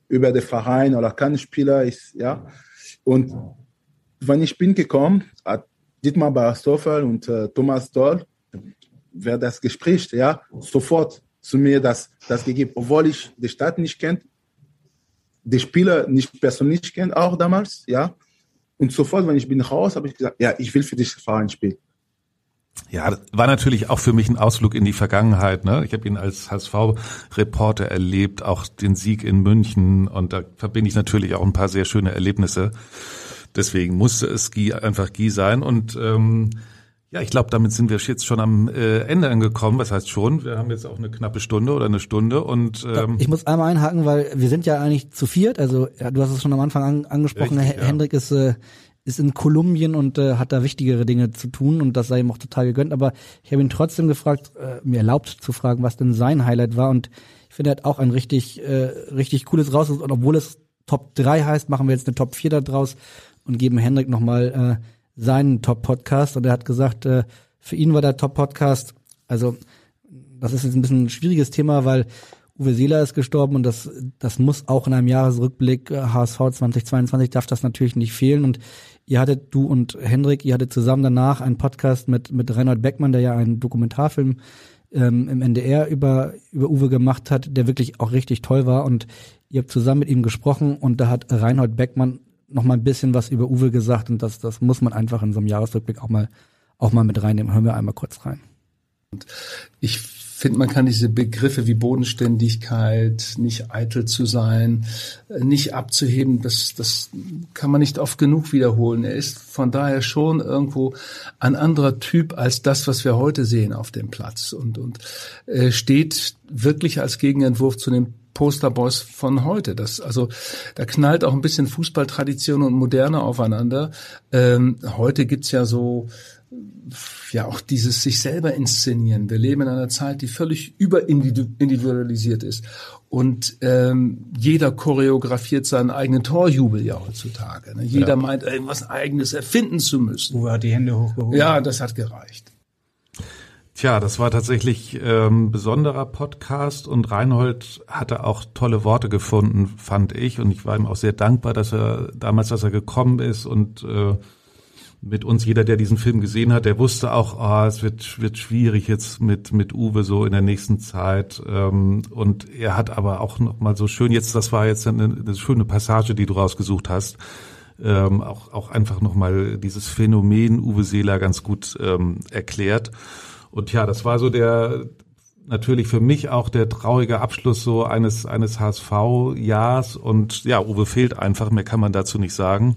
über den Verein oder kein Spieler ist, ja. Und wenn ich bin gekommen, hat Dietmar Barstoffel und äh, Thomas Doll, wer das Gespräch, ja, sofort zu mir das, das gegeben, obwohl ich die Stadt nicht kennt, die Spieler nicht persönlich kennt, auch damals, ja. Und sofort, wenn ich bin raus, habe ich gesagt, ja, ich will für dich Verein spielen. Ja, war natürlich auch für mich ein Ausflug in die Vergangenheit. Ne? Ich habe ihn als HSV-Reporter erlebt, auch den Sieg in München und da verbinde ich natürlich auch ein paar sehr schöne Erlebnisse. Deswegen musste es Guy, einfach Guy sein und ähm, ja, ich glaube, damit sind wir jetzt schon am äh, Ende angekommen. Was heißt schon? Wir haben jetzt auch eine knappe Stunde oder eine Stunde und ähm, ich muss einmal einhaken, weil wir sind ja eigentlich zu viert. Also ja, du hast es schon am Anfang an, angesprochen. Richtig, ja. Hendrik ist äh, ist in Kolumbien und äh, hat da wichtigere Dinge zu tun und das sei ihm auch total gegönnt. Aber ich habe ihn trotzdem gefragt, äh, mir erlaubt zu fragen, was denn sein Highlight war. Und ich finde, er hat auch ein richtig, äh, richtig cooles raus. Und obwohl es Top 3 heißt, machen wir jetzt eine Top 4 da draus und geben Hendrik nochmal äh, seinen Top-Podcast. Und er hat gesagt, äh, für ihn war der Top-Podcast, also das ist jetzt ein bisschen ein schwieriges Thema, weil Uwe Seeler ist gestorben und das, das muss auch in einem Jahresrückblick HSV 2022 darf das natürlich nicht fehlen und ihr hattet, du und Hendrik, ihr hattet zusammen danach einen Podcast mit, mit Reinhold Beckmann, der ja einen Dokumentarfilm ähm, im NDR über, über Uwe gemacht hat, der wirklich auch richtig toll war und ihr habt zusammen mit ihm gesprochen und da hat Reinhold Beckmann noch mal ein bisschen was über Uwe gesagt und das, das muss man einfach in so einem Jahresrückblick auch mal, auch mal mit reinnehmen. Hören wir einmal kurz rein. Ich finde, man kann diese Begriffe wie Bodenständigkeit, nicht eitel zu sein, nicht abzuheben, das, das kann man nicht oft genug wiederholen. Er ist von daher schon irgendwo ein anderer Typ als das, was wir heute sehen auf dem Platz und, und äh, steht wirklich als Gegenentwurf zu dem Posterboys von heute. Das, also da knallt auch ein bisschen Fußballtradition und Moderne aufeinander. Ähm, heute gibt's ja so ja auch dieses sich selber inszenieren. Wir leben in einer Zeit, die völlig überindividualisiert ist. Und ähm, jeder choreografiert seinen eigenen Torjubel ja heutzutage. Ne? Jeder ja. meint, irgendwas Eigenes erfinden zu müssen. Uwe hat die Hände hochgehoben. Ja, das hat gereicht. Tja, das war tatsächlich ähm, besonderer Podcast und Reinhold hatte auch tolle Worte gefunden, fand ich. Und ich war ihm auch sehr dankbar, dass er damals, dass er gekommen ist und äh, mit uns, jeder, der diesen Film gesehen hat, der wusste auch, ah, es wird, wird schwierig jetzt mit, mit Uwe so in der nächsten Zeit. Ähm, und er hat aber auch noch mal so schön, jetzt, das war jetzt eine, eine schöne Passage, die du rausgesucht hast, ähm, auch, auch einfach noch mal dieses Phänomen Uwe Seeler ganz gut ähm, erklärt. Und ja, das war so der, natürlich für mich auch der traurige Abschluss so eines, eines HSV-Jahrs. Und ja, Uwe fehlt einfach, mehr kann man dazu nicht sagen.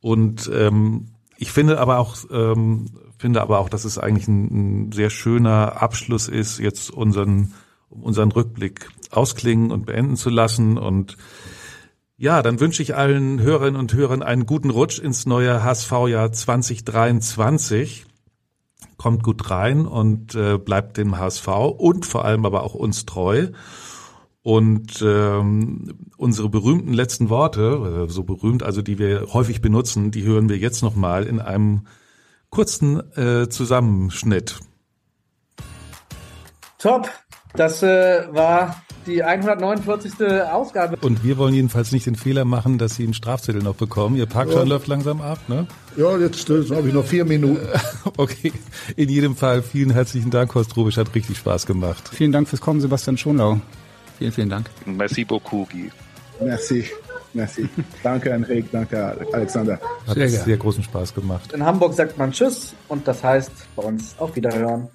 Und ähm, ich finde aber auch, ähm, finde aber auch, dass es eigentlich ein, ein sehr schöner Abschluss ist, jetzt unseren, unseren Rückblick ausklingen und beenden zu lassen. Und ja, dann wünsche ich allen Hörerinnen und Hörern einen guten Rutsch ins neue HSV-Jahr 2023. Kommt gut rein und äh, bleibt dem HSV und vor allem aber auch uns treu. Und ähm, unsere berühmten letzten Worte, äh, so berühmt, also die wir häufig benutzen, die hören wir jetzt nochmal in einem kurzen äh, Zusammenschnitt. Top, das äh, war die 149. Ausgabe. Und wir wollen jedenfalls nicht den Fehler machen, dass Sie einen Strafzettel noch bekommen. Ihr Parkschein ja. läuft langsam ab, ne? Ja, jetzt, jetzt habe ich noch vier Minuten. okay, in jedem Fall vielen herzlichen Dank, Horst Rubisch, hat richtig Spaß gemacht. Vielen Dank fürs Kommen, Sebastian Schonlau. Vielen, vielen Dank. Merci beaucoup, Guy. Merci. Merci. Danke, Enrique. Danke, Alexander. Hat sehr, sehr großen Spaß gemacht. In Hamburg sagt man Tschüss und das heißt bei uns auf Wiederhören.